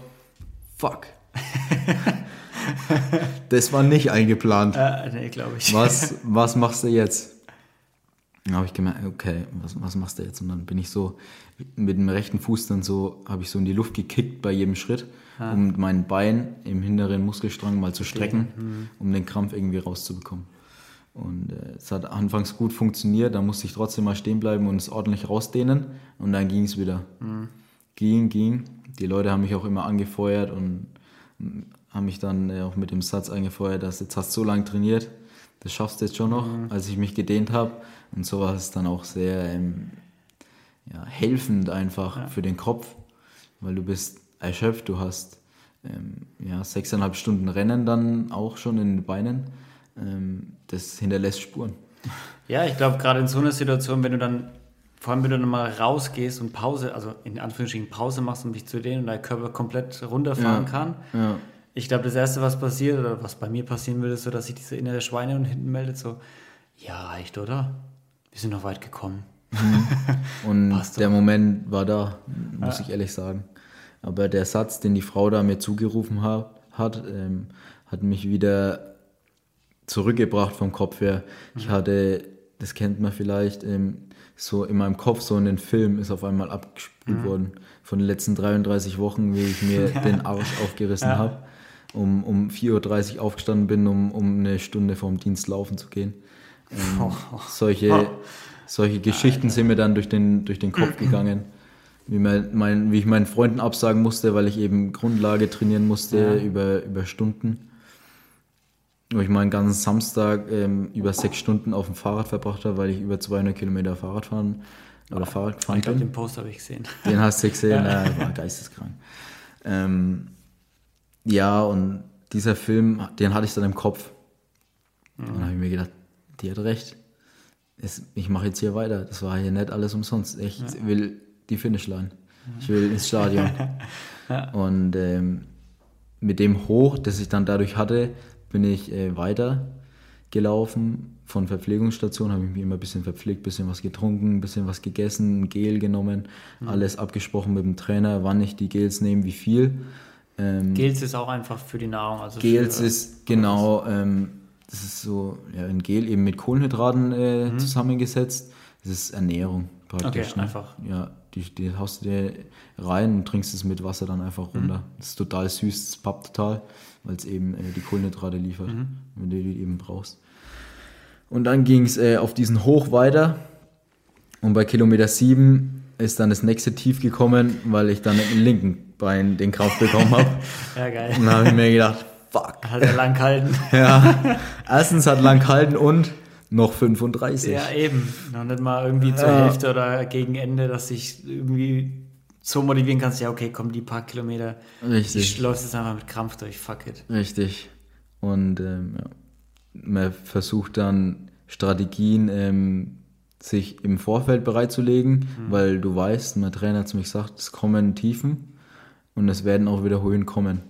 [SPEAKER 2] fuck. das war nicht eingeplant.
[SPEAKER 1] äh, nee, glaube ich.
[SPEAKER 2] Was, was machst du jetzt? Dann habe ich gemerkt, okay, was, was machst du jetzt? Und dann bin ich so mit dem rechten Fuß dann so, habe ich so in die Luft gekickt bei jedem Schritt, um mein Bein im hinteren Muskelstrang mal zu strecken, um den Krampf irgendwie rauszubekommen. Und äh, es hat anfangs gut funktioniert, da musste ich trotzdem mal stehen bleiben und es ordentlich rausdehnen und dann ging es wieder. Mhm. Ging, ging. Die Leute haben mich auch immer angefeuert und haben mich dann äh, auch mit dem Satz angefeuert, dass jetzt hast du so lange trainiert, das schaffst du jetzt schon noch, mhm. als ich mich gedehnt habe. Und so war es dann auch sehr ähm, ja, helfend einfach ja. für den Kopf, weil du bist erschöpft, du hast ähm, ja, sechseinhalb Stunden Rennen dann auch schon in den Beinen. Ähm, das hinterlässt Spuren.
[SPEAKER 1] Ja, ich glaube, gerade in so einer Situation, wenn du dann, vor allem wenn du dann mal rausgehst und Pause, also in Anführungsstrichen Pause machst, um dich zu dehnen und dein Körper komplett runterfahren ja. kann. Ja. Ich glaube, das Erste, was passiert, oder was bei mir passieren würde, ist so, dass sich diese innere Schweine und hinten meldet, so, ja, reicht, oder? Wir sind noch weit gekommen.
[SPEAKER 2] Mhm. Und der Moment war da, muss ja. ich ehrlich sagen. Aber der Satz, den die Frau da mir zugerufen hat, hat, ähm, hat mich wieder zurückgebracht vom Kopf her. Ich mhm. hatte, das kennt man vielleicht, ähm, so in meinem Kopf so einen Film ist auf einmal abgespült mhm. worden von den letzten 33 Wochen, wie ich mir den Arsch aufgerissen ja. habe, um, um 4.30 Uhr aufgestanden bin, um, um eine Stunde vorm Dienst laufen zu gehen. Ähm, oh. Solche, oh. solche Geschichten sind mir dann durch den, durch den Kopf gegangen. Wie, mein, wie ich meinen Freunden absagen musste, weil ich eben Grundlage trainieren musste ja. über, über Stunden wo ich meinen ganzen Samstag ähm, über sechs Stunden auf dem Fahrrad verbracht habe, weil ich über 200 Kilometer Fahrrad fahren oder Fahrrad gefahren
[SPEAKER 1] ich glaub, bin. Den Post habe ich gesehen.
[SPEAKER 2] Den hast du gesehen, ja. ja war geisteskrank. Ähm, ja, und dieser Film, den hatte ich dann im Kopf. Mhm. Und dann habe ich mir gedacht, die hat recht. Ich mache jetzt hier weiter. Das war hier nicht alles umsonst. Ich ja. will die Finishline. Ich will ins Stadion. ja. Und ähm, mit dem Hoch, das ich dann dadurch hatte, bin ich äh, weiter gelaufen von Verpflegungsstation, habe ich mich immer ein bisschen verpflegt, ein bisschen was getrunken, ein bisschen was gegessen, ein Gel genommen, mhm. alles abgesprochen mit dem Trainer, wann ich die Gels nehme, wie viel.
[SPEAKER 1] Ähm, Gels ist auch einfach für die Nahrung. Also
[SPEAKER 2] Gels für, ist genau, ähm, das ist so ja, ein Gel eben mit Kohlenhydraten äh, mhm. zusammengesetzt. Das ist Ernährung praktisch. Okay, ne? einfach. Ja, die, die haust du dir rein und trinkst es mit Wasser dann einfach runter. Mhm. Das ist total süß, das pappt total weil es eben äh, die Kohlenhydrate liefert, mhm. wenn du die eben brauchst. Und dann ging es äh, auf diesen Hoch weiter und bei Kilometer 7 ist dann das nächste Tief gekommen, weil ich dann im linken Bein den Kraft bekommen habe. ja, geil. Und dann habe ich mir gedacht, fuck.
[SPEAKER 1] Hat er lang gehalten.
[SPEAKER 2] ja, erstens hat lang gehalten und noch 35.
[SPEAKER 1] Ja, eben. Noch nicht mal irgendwie zur ja. Hälfte oder gegen Ende, dass ich irgendwie so motivieren kannst, ja, okay, komm, die paar Kilometer, Richtig. ich läufst jetzt einfach mit Krampf durch, fuck it.
[SPEAKER 2] Richtig. Und ähm, ja. man versucht dann Strategien, ähm, sich im Vorfeld bereitzulegen, mhm. weil du weißt, mein Trainer hat zu mir gesagt, es kommen Tiefen und es werden auch wieder Höhen kommen.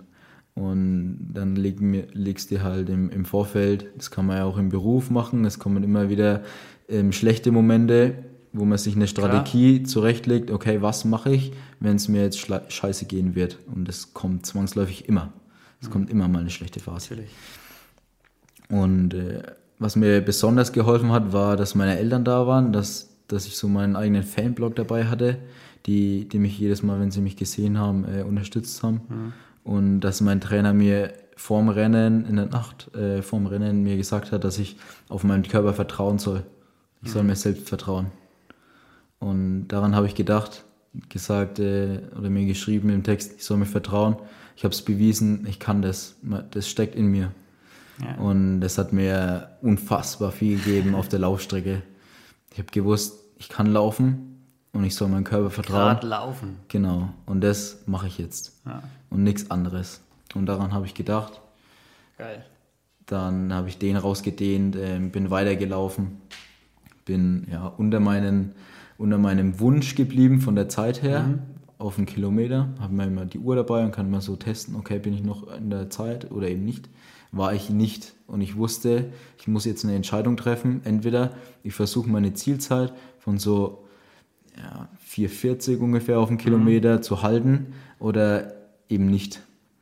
[SPEAKER 2] Und dann leg legst du halt im, im Vorfeld, das kann man ja auch im Beruf machen, es kommen immer wieder ähm, schlechte Momente, wo man sich eine Strategie Klar. zurechtlegt, okay, was mache ich, wenn es mir jetzt scheiße gehen wird? Und das kommt zwangsläufig immer. Es mhm. kommt immer mal eine schlechte Phase. Natürlich. Und äh, was mir besonders geholfen hat, war, dass meine Eltern da waren, dass, dass ich so meinen eigenen Fanblog dabei hatte, die, die mich jedes Mal, wenn sie mich gesehen haben, äh, unterstützt haben. Mhm. Und dass mein Trainer mir vorm Rennen, in der Nacht, äh, vorm Rennen mir gesagt hat, dass ich auf meinen Körper vertrauen soll. Ich soll mhm. mir selbst vertrauen. Und daran habe ich gedacht, gesagt äh, oder mir geschrieben im Text, ich soll mir vertrauen. Ich habe es bewiesen, ich kann das. Das steckt in mir. Ja. Und das hat mir unfassbar viel gegeben auf der Laufstrecke. Ich habe gewusst, ich kann laufen und ich soll meinem Körper vertrauen.
[SPEAKER 1] Gerade laufen.
[SPEAKER 2] Genau. Und das mache ich jetzt. Ja. Und nichts anderes. Und daran habe ich gedacht.
[SPEAKER 1] Geil.
[SPEAKER 2] Dann habe ich den rausgedehnt, äh, bin weitergelaufen, bin ja unter meinen unter meinem Wunsch geblieben von der Zeit her mhm. auf einen Kilometer. Habe mir immer die Uhr dabei und kann mal so testen, okay, bin ich noch in der Zeit oder eben nicht. War ich nicht. Und ich wusste, ich muss jetzt eine Entscheidung treffen. Entweder ich versuche meine Zielzeit von so ja, 4,40 ungefähr auf einen Kilometer mhm. zu halten oder eben nicht.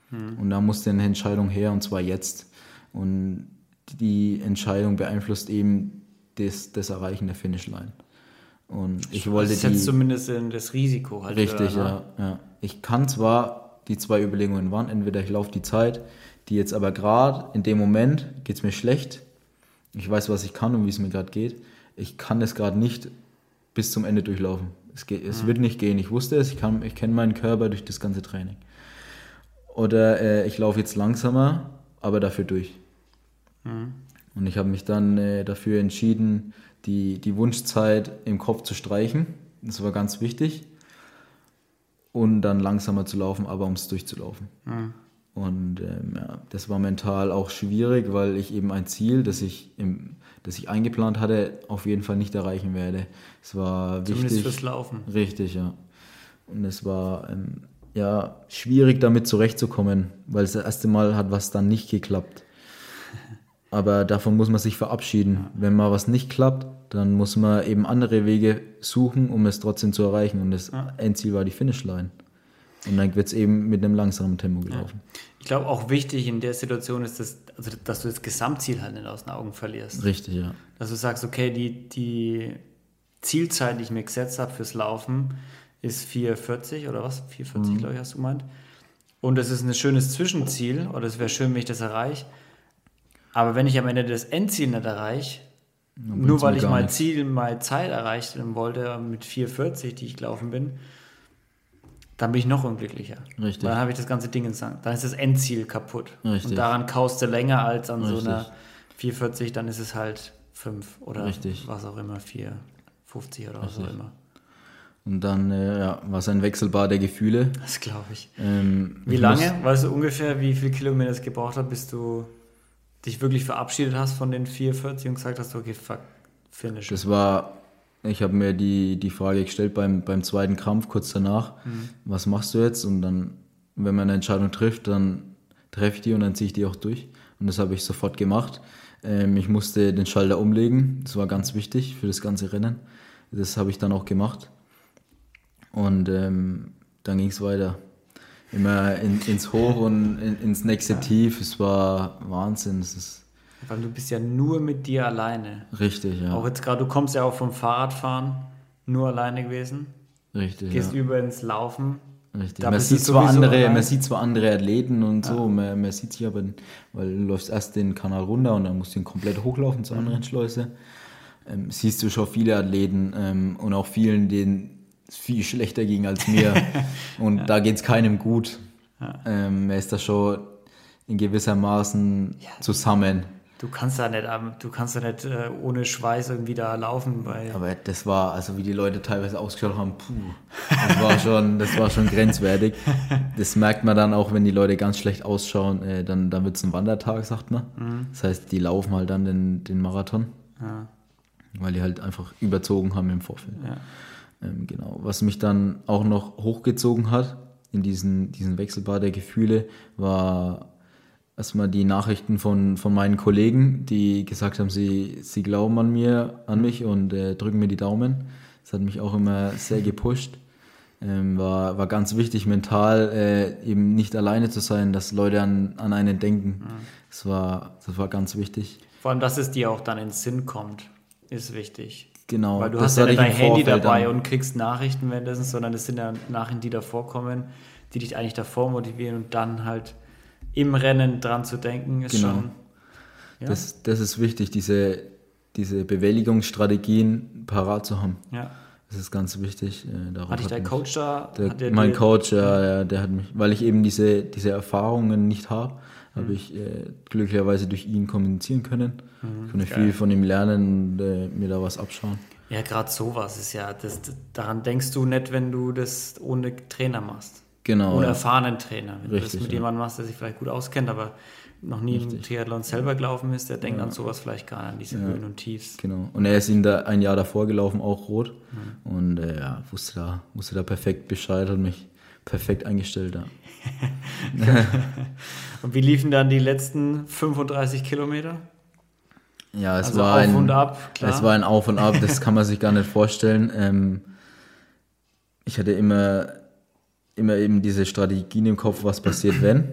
[SPEAKER 2] Mhm. Und da musste eine Entscheidung her und zwar jetzt. Und die Entscheidung beeinflusst eben das, das Erreichen der Finishline. Und ich wollte das ist
[SPEAKER 1] jetzt zumindest das Risiko
[SPEAKER 2] halt. Richtig, ja, ja. Ich kann zwar, die zwei Überlegungen waren, entweder ich laufe die Zeit, die jetzt aber gerade in dem Moment geht es mir schlecht Ich weiß, was ich kann und wie es mir gerade geht. Ich kann es gerade nicht bis zum Ende durchlaufen. Es, geht, es mhm. wird nicht gehen. Ich wusste es, ich, ich kenne meinen Körper durch das ganze Training. Oder äh, ich laufe jetzt langsamer, aber dafür durch. Mhm. Und ich habe mich dann äh, dafür entschieden, die, die Wunschzeit im Kopf zu streichen. Das war ganz wichtig. Und dann langsamer zu laufen, aber um es durchzulaufen. Mhm. Und ähm, ja, das war mental auch schwierig, weil ich eben ein Ziel, das ich, im, das ich eingeplant hatte, auf jeden Fall nicht erreichen werde. Es war Zumindest wichtig. fürs Laufen. Richtig, ja. Und es war ähm, ja schwierig, damit zurechtzukommen, weil das erste Mal hat was dann nicht geklappt. Aber davon muss man sich verabschieden. Wenn mal was nicht klappt, dann muss man eben andere Wege suchen, um es trotzdem zu erreichen. Und das ja. Endziel war die Finishline. Und dann wird es eben mit einem langsamen Tempo gelaufen. Ja.
[SPEAKER 1] Ich glaube, auch wichtig in der Situation ist, dass, also, dass du das Gesamtziel halt nicht aus den Augen verlierst.
[SPEAKER 2] Richtig, ja.
[SPEAKER 1] Dass du sagst, okay, die, die Zielzeit, die ich mir gesetzt habe fürs Laufen, ist 4,40 oder was? 4,40, mhm. glaube ich, hast du gemeint. Und das ist ein schönes Zwischenziel, oder es wäre schön, wenn ich das erreiche. Aber wenn ich am Ende das Endziel nicht erreiche, nur weil ich mein Ziel, meine Zeit erreichen wollte mit 4,40, die ich gelaufen bin, dann bin ich noch unglücklicher. Richtig. Dann habe ich das ganze Ding in Sand. Dann ist das Endziel kaputt. Richtig. Und daran kaust du länger als an Richtig. so einer 4,40, dann ist es halt 5 oder Richtig. was auch immer, 4,50 oder was auch immer.
[SPEAKER 2] Und dann äh, ja, war es ein Wechselbad der Gefühle.
[SPEAKER 1] Das glaube ich. Ähm, wie ich lange? Weißt du ungefähr, wie viele Kilometer es gebraucht hat, bis du dich wirklich verabschiedet hast von den 440 und gesagt hast, okay, fuck, finish.
[SPEAKER 2] Das war, ich habe mir die, die Frage gestellt beim, beim zweiten Kampf kurz danach, mhm. was machst du jetzt? Und dann, wenn man eine Entscheidung trifft, dann treffe ich die und dann ziehe ich die auch durch. Und das habe ich sofort gemacht. Ähm, ich musste den Schalter umlegen, das war ganz wichtig für das ganze Rennen. Das habe ich dann auch gemacht. Und ähm, dann ging es weiter immer in, ins Hoch und in, ins nächste ja. Tief. Es war Wahnsinn. Es ist
[SPEAKER 1] Weil du bist ja nur mit dir alleine.
[SPEAKER 2] Richtig, ja.
[SPEAKER 1] Auch jetzt gerade, du kommst ja auch vom Fahrradfahren, nur alleine gewesen. Richtig. Gehst ja. über ins Laufen.
[SPEAKER 2] Richtig. man sieht, zwar andere, man sieht zwar andere Athleten und ja. so, man, man, sieht sich aber, weil du läufst erst den Kanal runter und dann musst du ihn komplett hochlaufen zur mhm. anderen Schleuse. Ähm, siehst du schon viele Athleten ähm, und auch vielen, denen viel schlechter ging als mir. Und ja. da geht es keinem gut. Ja. Ähm, er ist da schon in gewissermaßen zusammen.
[SPEAKER 1] Du kannst da nicht, du kannst da nicht äh, ohne Schweiß irgendwie da laufen.
[SPEAKER 2] Aber das war, also wie die Leute teilweise ausgeschaut haben, puh, das war schon, das war schon grenzwertig. Das merkt man dann auch, wenn die Leute ganz schlecht ausschauen, äh, dann, dann wird es ein Wandertag, sagt man. Mhm. Das heißt, die laufen halt dann den, den Marathon. Ja. Weil die halt einfach überzogen haben im Vorfeld. Ja. Ähm, genau. Was mich dann auch noch hochgezogen hat in diesen, diesen Wechselbad der Gefühle, war erstmal die Nachrichten von, von meinen Kollegen, die gesagt haben, sie, sie glauben an mir, an mich und äh, drücken mir die Daumen. Das hat mich auch immer sehr gepusht. Ähm, war, war ganz wichtig, mental äh, eben nicht alleine zu sein, dass Leute an, an einen denken. Mhm. Das, war, das war ganz wichtig.
[SPEAKER 1] Vor allem, dass es dir auch dann ins Sinn kommt, ist wichtig. Genau. Weil du hast ja nicht dein Handy dabei dann. und kriegst Nachrichten währenddessen, sondern es sind ja Nachrichten, die davor kommen, die dich eigentlich davor motivieren und dann halt im Rennen dran zu denken, ist genau. schon.
[SPEAKER 2] Ja. Das, das ist wichtig, diese, diese Bewältigungsstrategien parat zu haben. Ja. Das ist ganz wichtig.
[SPEAKER 1] Äh, hat dich dein Coach da?
[SPEAKER 2] Der, mein Coach, ja, ja, der hat mich, weil ich eben diese, diese Erfahrungen nicht habe, habe mhm. ich äh, glücklicherweise durch ihn kommunizieren können. Mhm, ich konnte viel von ihm lernen und äh, mir da was abschauen.
[SPEAKER 1] Ja, gerade sowas ist ja, das, daran denkst du nicht, wenn du das ohne Trainer machst. Genau. Ohne ja. erfahrenen Trainer. Wenn Richtig, du das mit ja. jemandem machst, der sich vielleicht gut auskennt, aber noch nie Richtig. im Triathlon selber gelaufen ist, der denkt ja. an sowas vielleicht gar nicht, an diese ja. Höhen und Tiefs.
[SPEAKER 2] Genau. Und er ist ihn da ein Jahr davor gelaufen, auch rot. Mhm. Und äh, ja, wusste da, wusste da perfekt Bescheid, hat mich perfekt eingestellt. Ja.
[SPEAKER 1] und wie liefen dann die letzten 35 Kilometer?
[SPEAKER 2] Ja, es also war ein, und ab, klar. Es war ein Auf und Ab, das kann man sich gar nicht vorstellen. Ähm, ich hatte immer, immer eben diese Strategien im Kopf, was passiert, wenn,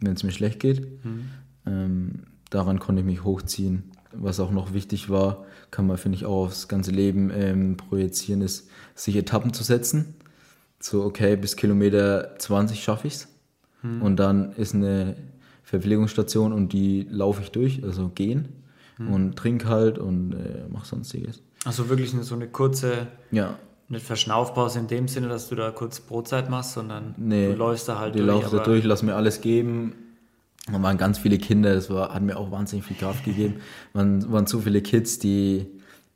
[SPEAKER 2] wenn es mir schlecht geht. Mhm. Ähm, daran konnte ich mich hochziehen. Was auch noch wichtig war, kann man, finde ich, auch aufs ganze Leben ähm, projizieren, ist, sich Etappen zu setzen. So, okay, bis Kilometer 20 schaffe ich es. Mhm. Und dann ist eine Verpflegungsstation und die laufe ich durch, also gehen mhm. und trink halt und äh, mach sonstiges.
[SPEAKER 1] Also wirklich nur so eine kurze,
[SPEAKER 2] Ja,
[SPEAKER 1] nicht Verschnaufpause in dem Sinne, dass du da kurz Brotzeit machst, sondern
[SPEAKER 2] Nee,
[SPEAKER 1] du läufst da halt
[SPEAKER 2] die
[SPEAKER 1] durch.
[SPEAKER 2] laufe da
[SPEAKER 1] aber-
[SPEAKER 2] durch, lass mir alles geben. Da waren ganz viele Kinder, das war, hat mir auch wahnsinnig viel Kraft gegeben. Man waren so viele Kids, die,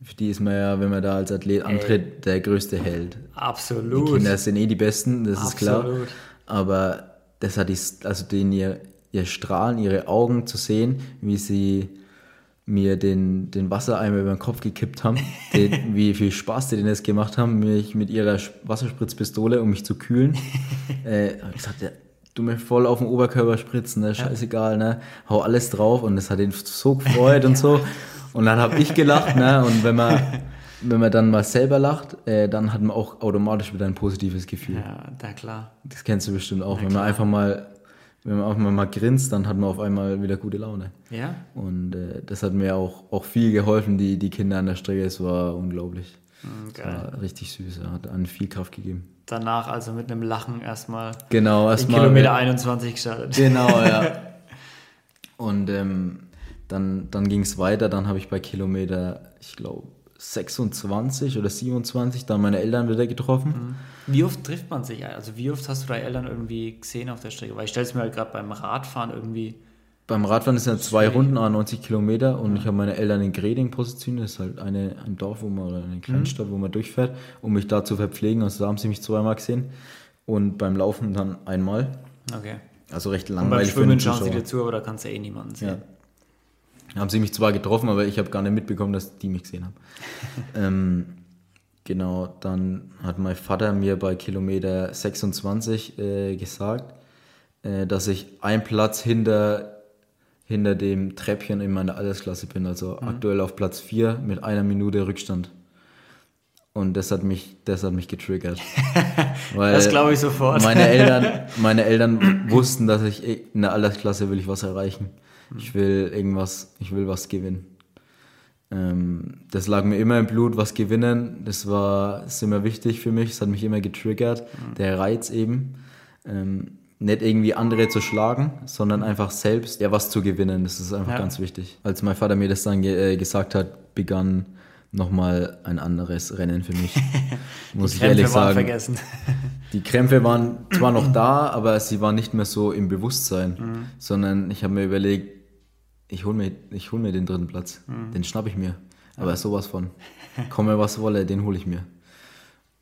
[SPEAKER 2] für die ist man ja, wenn man da als Athlet antritt, der größte Held.
[SPEAKER 1] Absolut.
[SPEAKER 2] Kinder sind eh die Besten, das ist klar.
[SPEAKER 1] Absolut.
[SPEAKER 2] Aber das hat die, also den ihr, ihr Strahlen, ihre Augen zu sehen, wie sie mir den, den Wassereimer über den Kopf gekippt haben, den, wie viel Spaß die denen das gemacht haben, mich mit ihrer Wasserspritzpistole, um mich zu kühlen. äh, hab ich gesagt, ja, du mir voll auf den Oberkörper spritzen, ne, scheißegal, ne, hau alles drauf und das hat ihn so gefreut und so. Und dann habe ich gelacht, ne, und wenn man, wenn man dann mal selber lacht, äh, dann hat man auch automatisch wieder ein positives Gefühl.
[SPEAKER 1] Ja, da klar.
[SPEAKER 2] Das kennst du bestimmt auch. wenn man einfach mal, wenn man einfach mal grinst, dann hat man auf einmal wieder gute Laune.
[SPEAKER 1] Ja?
[SPEAKER 2] Und äh, das hat mir auch, auch viel geholfen, die, die Kinder an der Strecke. Es war unglaublich.
[SPEAKER 1] Mhm,
[SPEAKER 2] Es
[SPEAKER 1] Geil.
[SPEAKER 2] war richtig süß. Er hat an viel Kraft gegeben.
[SPEAKER 1] Danach also mit einem Lachen erstmal
[SPEAKER 2] Genau, erstmal.
[SPEAKER 1] Kilometer 21 gestartet.
[SPEAKER 2] Genau, ja. Und ähm, dann, dann ging es weiter. Dann habe ich bei Kilometer, ich glaube, 26 oder 27 dann meine Eltern wieder getroffen.
[SPEAKER 1] Wie oft trifft man sich? Also wie oft hast du deine Eltern irgendwie gesehen auf der Strecke? Weil ich stelle es mir halt gerade beim Radfahren irgendwie...
[SPEAKER 2] Beim Radfahren ist ja zwei Runden, 90 Kilometer und ich habe meine Eltern in Greding positioniert. Das ist halt eine, ein Dorf, wo man, oder eine Kleinstadt, wo man durchfährt, um mich da zu verpflegen. Also da haben sie mich zweimal gesehen und beim Laufen dann einmal.
[SPEAKER 1] Okay.
[SPEAKER 2] Also recht
[SPEAKER 1] Und beim
[SPEAKER 2] langweilig für
[SPEAKER 1] Schwimmen schauen sie dir zu, aber da kannst du eh niemanden sehen.
[SPEAKER 2] Ja. Haben sie mich zwar getroffen, aber ich habe gar nicht mitbekommen, dass die mich gesehen haben. ähm, genau, dann hat mein Vater mir bei Kilometer 26 äh, gesagt, äh, dass ich ein Platz hinter, hinter dem Treppchen in meiner Altersklasse bin, also aktuell auf Platz 4 mit einer Minute Rückstand. Und das hat mich, das hat mich getriggert.
[SPEAKER 1] Das glaube ich sofort.
[SPEAKER 2] Meine Eltern, meine Eltern wussten, dass ich in der Altersklasse will ich was erreichen. Ich will irgendwas, ich will was gewinnen. Ähm, das lag mir immer im Blut, was gewinnen. Das war ist immer wichtig für mich. Es hat mich immer getriggert. Der Reiz eben. Ähm, nicht irgendwie andere zu schlagen, sondern einfach selbst ja was zu gewinnen. Das ist einfach
[SPEAKER 1] Ja.
[SPEAKER 2] ganz wichtig. Als mein Vater mir das dann ge äh, gesagt hat, begann nochmal ein anderes Rennen für mich. Muss ich
[SPEAKER 1] Krämpfe
[SPEAKER 2] ehrlich
[SPEAKER 1] waren
[SPEAKER 2] sagen.
[SPEAKER 1] vergessen.
[SPEAKER 2] Die Krämpfe waren zwar noch da, aber sie waren nicht mehr so im Bewusstsein,
[SPEAKER 1] Mhm.
[SPEAKER 2] sondern ich habe mir überlegt, ich hole mir, ich hol mir den dritten Platz.
[SPEAKER 1] Mhm.
[SPEAKER 2] Den schnapp ich mir. Aber sowas von. Komme was wolle, den hole ich mir.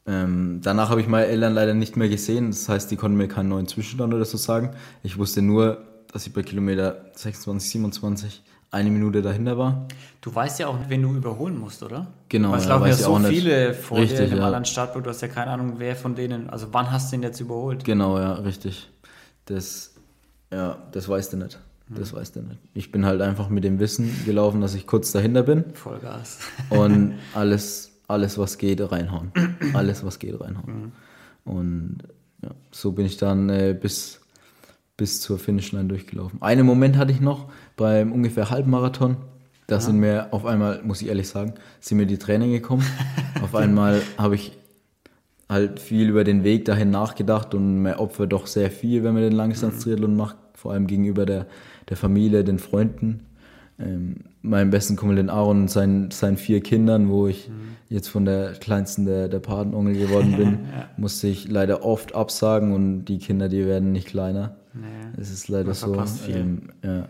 [SPEAKER 2] Ähm, danach habe ich meine Eltern leider nicht mehr gesehen. Das heißt, die konnten mir keinen neuen Zwischenstand oder so sagen. Ich wusste nur, dass ich bei Kilometer 26, 27 eine Minute dahinter war.
[SPEAKER 1] Du weißt ja auch, wen du überholen musst, oder?
[SPEAKER 2] Genau,
[SPEAKER 1] Weil es
[SPEAKER 2] ja,
[SPEAKER 1] laufen ja so
[SPEAKER 2] auch nicht.
[SPEAKER 1] viele vor dir
[SPEAKER 2] Richtig,
[SPEAKER 1] in dem
[SPEAKER 2] ja.
[SPEAKER 1] anderen Startblock. Du hast ja keine Ahnung, wer von denen, also wann hast du den jetzt überholt?
[SPEAKER 2] Genau, ja, richtig. Das, ja, das weißt du nicht. Das weißt du nicht. Ich bin halt einfach mit dem Wissen gelaufen, dass ich kurz dahinter bin
[SPEAKER 1] Vollgas.
[SPEAKER 2] und alles, alles was geht, reinhauen. Alles, was geht, reinhauen. Und ja, so bin ich dann äh, bis, bis zur Finishline durchgelaufen. Einen Moment hatte ich noch beim ungefähr Halbmarathon. Da sind mir auf einmal, muss ich ehrlich sagen, sind mir die Tränen gekommen. auf einmal habe ich halt viel über den Weg dahin nachgedacht und man opfert doch sehr viel, wenn man den Langdistanz-Triathlon macht, vor allem gegenüber der, der Familie, den Freunden. Ähm, meinem besten Kumpel, den Aaron und seinen, seinen vier Kindern, wo ich jetzt von der kleinsten der, der Patenonkel geworden bin, musste ich leider oft absagen und die Kinder, die werden nicht kleiner.
[SPEAKER 1] Nee.
[SPEAKER 2] Es ist leider so. Ähm, ja.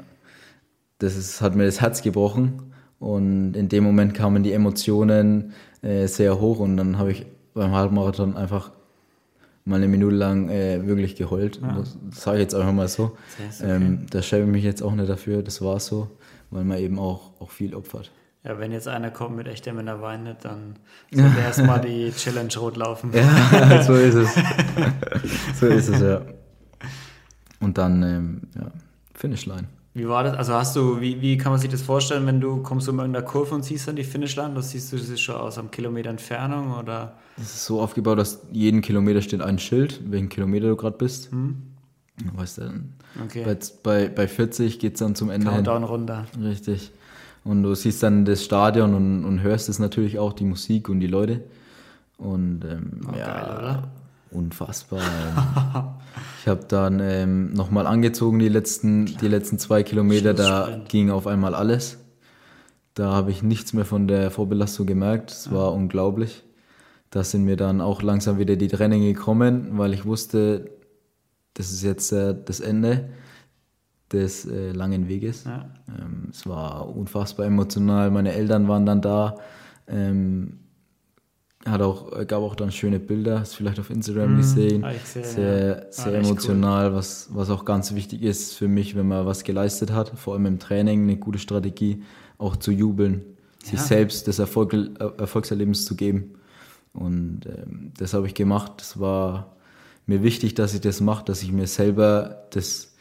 [SPEAKER 2] Das ist, hat mir das Herz gebrochen und in dem Moment kamen die Emotionen äh, sehr hoch und dann habe ich beim Halbmarathon einfach mal eine Minute lang äh, wirklich geheult. Das sage ich jetzt einfach mal so.
[SPEAKER 1] Das ist okay.
[SPEAKER 2] Ähm, da schäme ich mich jetzt auch nicht dafür, das war so, weil man eben auch, auch viel opfert.
[SPEAKER 1] Ja, wenn jetzt einer kommt mit echter Männer weinet, dann sollte erstmal die Challenge rot laufen.
[SPEAKER 2] Ja, so ist es. so ist es, ja. Und dann, ähm, ja, Finishline.
[SPEAKER 1] Wie war das? Also hast du, wie, wie kann man sich das vorstellen, wenn du kommst um irgendeiner Kurve und siehst dann die Finishline? Das siehst du das schon aus einem Kilometer Entfernung oder?
[SPEAKER 2] Es ist so aufgebaut, dass jeden Kilometer steht ein Schild, welchen Kilometer du gerade bist. Weißt du, dann
[SPEAKER 1] Okay.
[SPEAKER 2] bei, bei, bei 40 geht es dann zum Ende hin.
[SPEAKER 1] Countdown runter.
[SPEAKER 2] Richtig. Und du siehst dann das Stadion und, und hörst es natürlich auch, die Musik und die Leute. Und ähm, ja,
[SPEAKER 1] geil,
[SPEAKER 2] unfassbar. ich habe dann ähm, nochmal angezogen die letzten, die letzten zwei Kilometer, da ging auf einmal alles. Da habe ich nichts mehr von der Vorbelastung gemerkt. Es war unglaublich. Da sind mir dann auch langsam wieder die Training gekommen, weil ich wusste, das ist jetzt äh, das Ende des äh, langen Weges.
[SPEAKER 1] Ja.
[SPEAKER 2] Ähm, es war unfassbar emotional. Meine Eltern waren dann da. Ähm, hat auch, gab auch dann schöne Bilder, hast vielleicht auf Instagram gesehen.
[SPEAKER 1] ich gesehen,
[SPEAKER 2] sehr
[SPEAKER 1] ja.
[SPEAKER 2] sehr
[SPEAKER 1] echt
[SPEAKER 2] emotional, was, was auch ganz wichtig ist für mich, wenn man was geleistet hat, vor allem im Training, eine gute Strategie, auch zu jubeln, sich
[SPEAKER 1] Ja.
[SPEAKER 2] selbst das Erfolg, Erfolgserlebnis zu geben. Und ähm, das habe ich gemacht. Es war mir wichtig, dass ich das mache, dass ich mir selber das,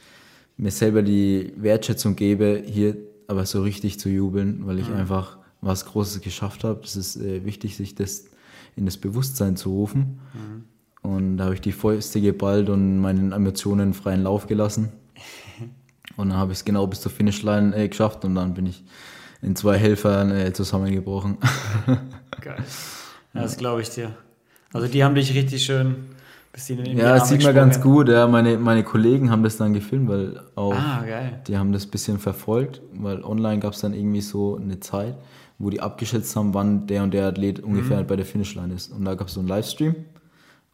[SPEAKER 2] mir selber die Wertschätzung gebe, hier aber so richtig zu jubeln, weil ich einfach was Großes geschafft habe. Das ist äh, wichtig, sich das in das Bewusstsein zu rufen. Und da habe ich die Fäuste geballt und meinen Emotionen freien Lauf gelassen. Und dann habe ich es genau bis zur Finishline äh, geschafft und dann bin ich in zwei Helfern äh, zusammengebrochen.
[SPEAKER 1] Geil. Ja, das glaube ich dir. Also die haben dich richtig schön bis in den
[SPEAKER 2] ja, das sieht man ganz gut. Ja, meine, meine Kollegen haben das dann gefilmt, weil auch
[SPEAKER 1] Ah,
[SPEAKER 2] die haben das ein bisschen verfolgt, weil online gab es dann irgendwie so eine Zeit, wo die abgeschätzt haben, wann der und der Athlet
[SPEAKER 1] Mhm.
[SPEAKER 2] ungefähr bei der Finishline ist. Und da gab es so einen Livestream.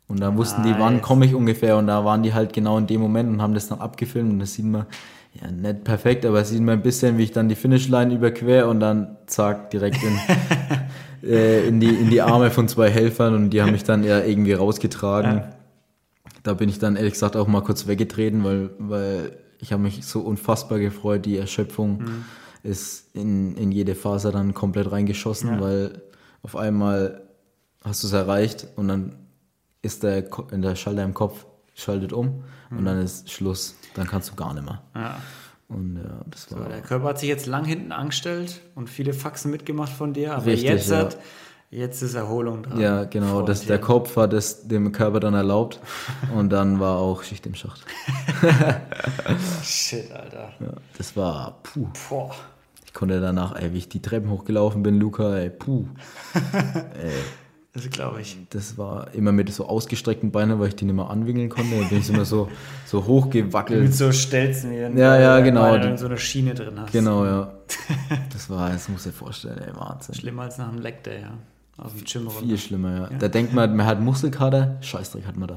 [SPEAKER 2] Und da wussten die, wann
[SPEAKER 1] Nice.
[SPEAKER 2] komme ich ungefähr. Und da waren die halt genau in dem Moment und haben das dann abgefilmt. Und das sieht man, ja, nicht perfekt, aber es sieht man ein bisschen, wie ich dann die Finishline überquer und dann zack, direkt in, äh, in, die, in die Arme von zwei Helfern. Und die haben mich dann ja irgendwie rausgetragen.
[SPEAKER 1] Ja.
[SPEAKER 2] Da bin ich dann ehrlich gesagt auch mal kurz weggetreten, weil, weil ich habe mich so unfassbar gefreut. Die Erschöpfung ist in, in jede Faser dann komplett reingeschossen,
[SPEAKER 1] Ja.
[SPEAKER 2] weil auf einmal hast du es erreicht und dann ist der, der Schalter im Kopf, schaltet um und dann ist Schluss. Dann kannst du gar nicht mehr.
[SPEAKER 1] Ja.
[SPEAKER 2] Und ja, das war
[SPEAKER 1] Aber der Körper hat sich jetzt lang hinten angestellt und viele Faxen mitgemacht von dir. Aber
[SPEAKER 2] Richtig,
[SPEAKER 1] jetzt,
[SPEAKER 2] ja.
[SPEAKER 1] hat, jetzt ist Erholung dran.
[SPEAKER 2] ja genau, das, der. Kopf hat es dem Körper dann erlaubt und dann war auch Schicht im Schacht.
[SPEAKER 1] Shit, Alter.
[SPEAKER 2] Ja, das war puh.
[SPEAKER 1] Boah.
[SPEAKER 2] Ich konnte danach, ey, wie ich die Treppen hochgelaufen bin, Luca, ey, puh.
[SPEAKER 1] Das glaube ich.
[SPEAKER 2] Das war immer mit so ausgestreckten Beinen, weil ich die nicht mehr anwinkeln konnte. Da bin ich immer so, so hochgewackelt.
[SPEAKER 1] Mit so Stelzen, wie
[SPEAKER 2] Ja, ja, genau.
[SPEAKER 1] Wenn du so eine Schiene drin hast.
[SPEAKER 2] Genau, ja. Das war, das muss ich dir vorstellen, ey, Wahnsinn.
[SPEAKER 1] Schlimmer als nach einem Leg Day, ja. Aus dem Gym runter.
[SPEAKER 2] Viel schlimmer, ja. Da denkt man, man hat Muskelkater, Scheißdreck hat man da.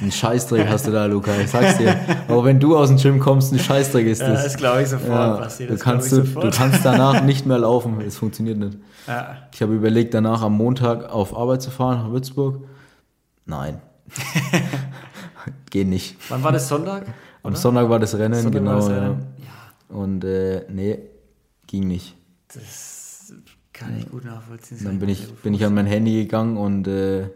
[SPEAKER 2] Ein Scheißdreck hast du da, Luca, ich sag's dir. Aber wenn du aus dem Gym kommst, ein Scheißdreck ist
[SPEAKER 1] Ja,
[SPEAKER 2] das.
[SPEAKER 1] das glaube ich sofort,
[SPEAKER 2] Ja,
[SPEAKER 1] Basti.
[SPEAKER 2] du,
[SPEAKER 1] Das glaub
[SPEAKER 2] kannst, du, du
[SPEAKER 1] sofort.
[SPEAKER 2] kannst danach nicht mehr laufen, es funktioniert nicht.
[SPEAKER 1] Ja.
[SPEAKER 2] Ich habe überlegt, danach am Montag auf Arbeit zu fahren, nach Würzburg. Nein. Geht nicht.
[SPEAKER 1] Wann war das Sonntag?
[SPEAKER 2] Am Sonntag war das Rennen,
[SPEAKER 1] Sonntag
[SPEAKER 2] genau.
[SPEAKER 1] das
[SPEAKER 2] ja.
[SPEAKER 1] Rennen? Ja,
[SPEAKER 2] Und äh, nee, ging nicht.
[SPEAKER 1] das kann ich gut nachvollziehen.
[SPEAKER 2] Dann bin ich, bin ich an mein Handy gegangen und äh,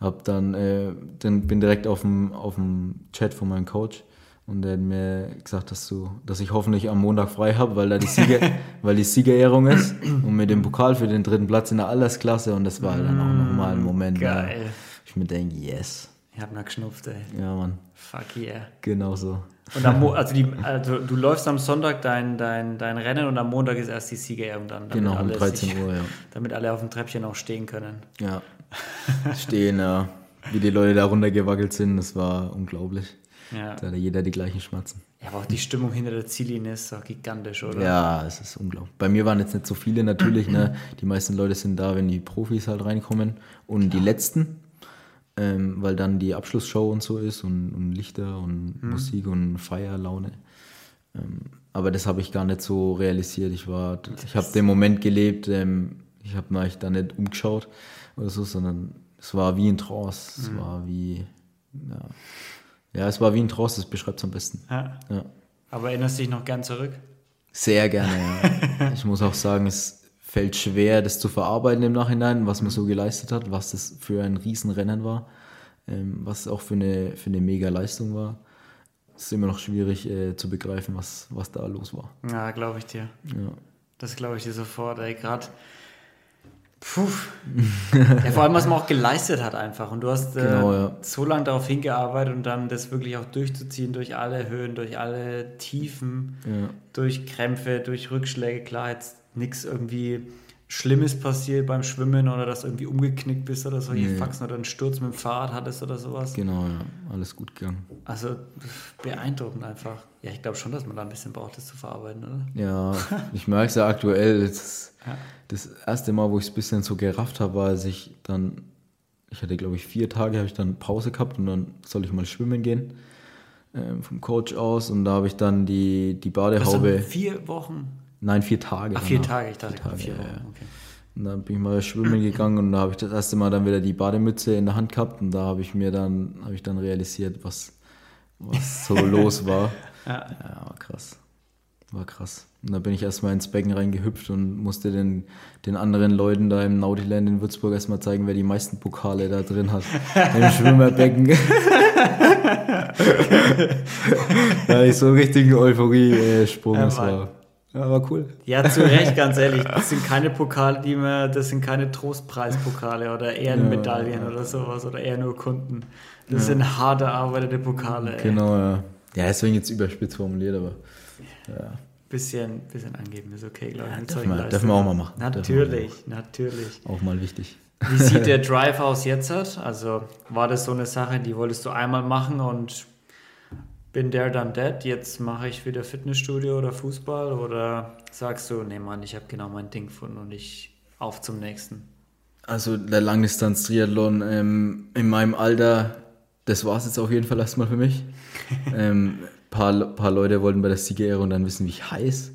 [SPEAKER 2] hab dann, äh, dann bin direkt auf dem, auf dem Chat von meinem Coach und der hat mir gesagt, dass du, dass ich hoffentlich am Montag frei habe, weil da die Sieger, weil die Siegerehrung ist und mit dem Pokal für den dritten Platz in der Altersklasse und das war halt dann auch nochmal ein Moment,
[SPEAKER 1] Mm, Geil.
[SPEAKER 2] Ich mir denke, yes,
[SPEAKER 1] Ich hab mal geschnupft, ey.
[SPEAKER 2] ja Mann,
[SPEAKER 1] Fuck yeah.
[SPEAKER 2] genau so.
[SPEAKER 1] Und am Mo also, die, also du läufst am Sonntag dein, dein, dein Rennen und am Montag ist erst die Siegerehrung dann.
[SPEAKER 2] Genau, um
[SPEAKER 1] alle
[SPEAKER 2] 13
[SPEAKER 1] sich-
[SPEAKER 2] Uhr, ja.
[SPEAKER 1] Damit alle auf dem Treppchen auch stehen können.
[SPEAKER 2] Ja, stehen, ja. Wie die Leute da runtergewackelt sind, das war unglaublich.
[SPEAKER 1] Ja.
[SPEAKER 2] Da hatte jeder die gleichen Schmerzen.
[SPEAKER 1] ja, aber auch die Stimmung hinter der Ziellinie ist doch gigantisch, oder?
[SPEAKER 2] Ja, es ist unglaublich. Bei mir waren jetzt nicht so viele natürlich. ne? Die meisten Leute sind da, wenn die Profis halt reinkommen. Und die letzten, ähm, weil dann die Abschlussshow und so ist und, und Lichter und Musik und Feierlaune. Ähm, aber das habe ich gar nicht so realisiert. Ich war, ich habe den Moment gelebt. Ähm, ich habe mich da nicht umgeschaut oder so, sondern es war wie ein Trance. Es war wie, ja. ja, es war wie ein Trance. Das beschreibt es am besten.
[SPEAKER 1] Ja.
[SPEAKER 2] Ja.
[SPEAKER 1] Aber erinnerst du dich noch gern zurück?
[SPEAKER 2] Sehr gerne, ja. ich muss auch sagen, es fällt schwer, das zu verarbeiten im Nachhinein, was man so geleistet hat, was das für ein Riesenrennen war, ähm, was auch für eine, für eine mega Leistung war. Es ist immer noch schwierig äh, zu begreifen, was, was da los war.
[SPEAKER 1] Ja, glaube ich dir.
[SPEAKER 2] Ja.
[SPEAKER 1] Das glaube ich dir sofort, ey. Gerade. Puh. ja, vor allem, was man auch geleistet hat, einfach. Und du hast äh,
[SPEAKER 2] Genau, ja.
[SPEAKER 1] so lange darauf hingearbeitet und dann das wirklich auch durchzuziehen durch alle Höhen, durch alle Tiefen,
[SPEAKER 2] Ja.
[SPEAKER 1] durch Krämpfe, durch Rückschläge. Klar, jetzt nichts irgendwie Schlimmes passiert beim Schwimmen oder dass du irgendwie umgeknickt bist oder solche
[SPEAKER 2] Nee.
[SPEAKER 1] Faxen oder einen Sturz mit dem Fahrrad hattest oder sowas.
[SPEAKER 2] Genau, ja. Alles gut gegangen.
[SPEAKER 1] Also beeindruckend einfach. Ja, ich glaube schon, dass man da ein bisschen braucht, das zu verarbeiten, oder?
[SPEAKER 2] Ja, ich merke es ja aktuell. Das,
[SPEAKER 1] Ja.
[SPEAKER 2] das erste Mal, wo ich es ein bisschen so gerafft habe, war, als ich dann, ich hatte glaube ich vier Tage, habe ich dann Pause gehabt und dann soll ich mal schwimmen gehen ähm, vom Coach aus und da habe ich dann die, die
[SPEAKER 1] Was
[SPEAKER 2] Badehaube,
[SPEAKER 1] vier Wochen?
[SPEAKER 2] Nein, vier Tage.
[SPEAKER 1] Ach, vier
[SPEAKER 2] danach.
[SPEAKER 1] Tage, ich dachte
[SPEAKER 2] Vier Tage,
[SPEAKER 1] vier
[SPEAKER 2] ja,
[SPEAKER 1] Wochen.
[SPEAKER 2] ja.
[SPEAKER 1] Okay.
[SPEAKER 2] Und dann bin ich mal schwimmen gegangen und da habe ich das erste Mal dann wieder die Bademütze in der Hand gehabt und da habe ich mir dann, habe ich dann realisiert, was, was so los war.
[SPEAKER 1] Ja.
[SPEAKER 2] Ja, war krass. War krass. Und da bin ich erstmal ins Becken reingehüpft und musste den, den anderen Leuten da im Nautiland in Würzburg erstmal zeigen, wer die meisten Pokale da drin hat. Im Schwimmerbecken. da ich so einen richtigen Euphorie-Sprung.
[SPEAKER 1] Ja, Mann.
[SPEAKER 2] war, ja, war cool.
[SPEAKER 1] Ja, zu Recht, ganz ehrlich. Das sind keine Pokale, die man, das sind keine Trostpreispokale oder Ehrenmedaillen oder sowas oder eher nur Kunden. Das sind hart erarbeitete Pokale. Ey.
[SPEAKER 2] Genau, ja. Ja, deswegen jetzt überspitzt formuliert, aber ja.
[SPEAKER 1] Bisschen, bisschen angeben ist okay, glaube ich. mit
[SPEAKER 2] dürfen dürfen wir auch mal machen.
[SPEAKER 1] Natürlich, natürlich.
[SPEAKER 2] auch mal wichtig.
[SPEAKER 1] Wie sieht der Drive aus jetzt? Also war das so eine Sache, die wolltest du einmal machen und bin there, done that, jetzt mache ich wieder Fitnessstudio oder Fußball oder sagst du, nee Mann, ich habe genau mein Ding gefunden und ich auf zum nächsten?
[SPEAKER 2] Also der Langdistanz-Triathlon ähm, in meinem Alter, das war es jetzt auf jeden Fall erstmal für mich. ähm, paar, paar Leute wollten bei der Siegerehrung dann wissen, wie ich heiß.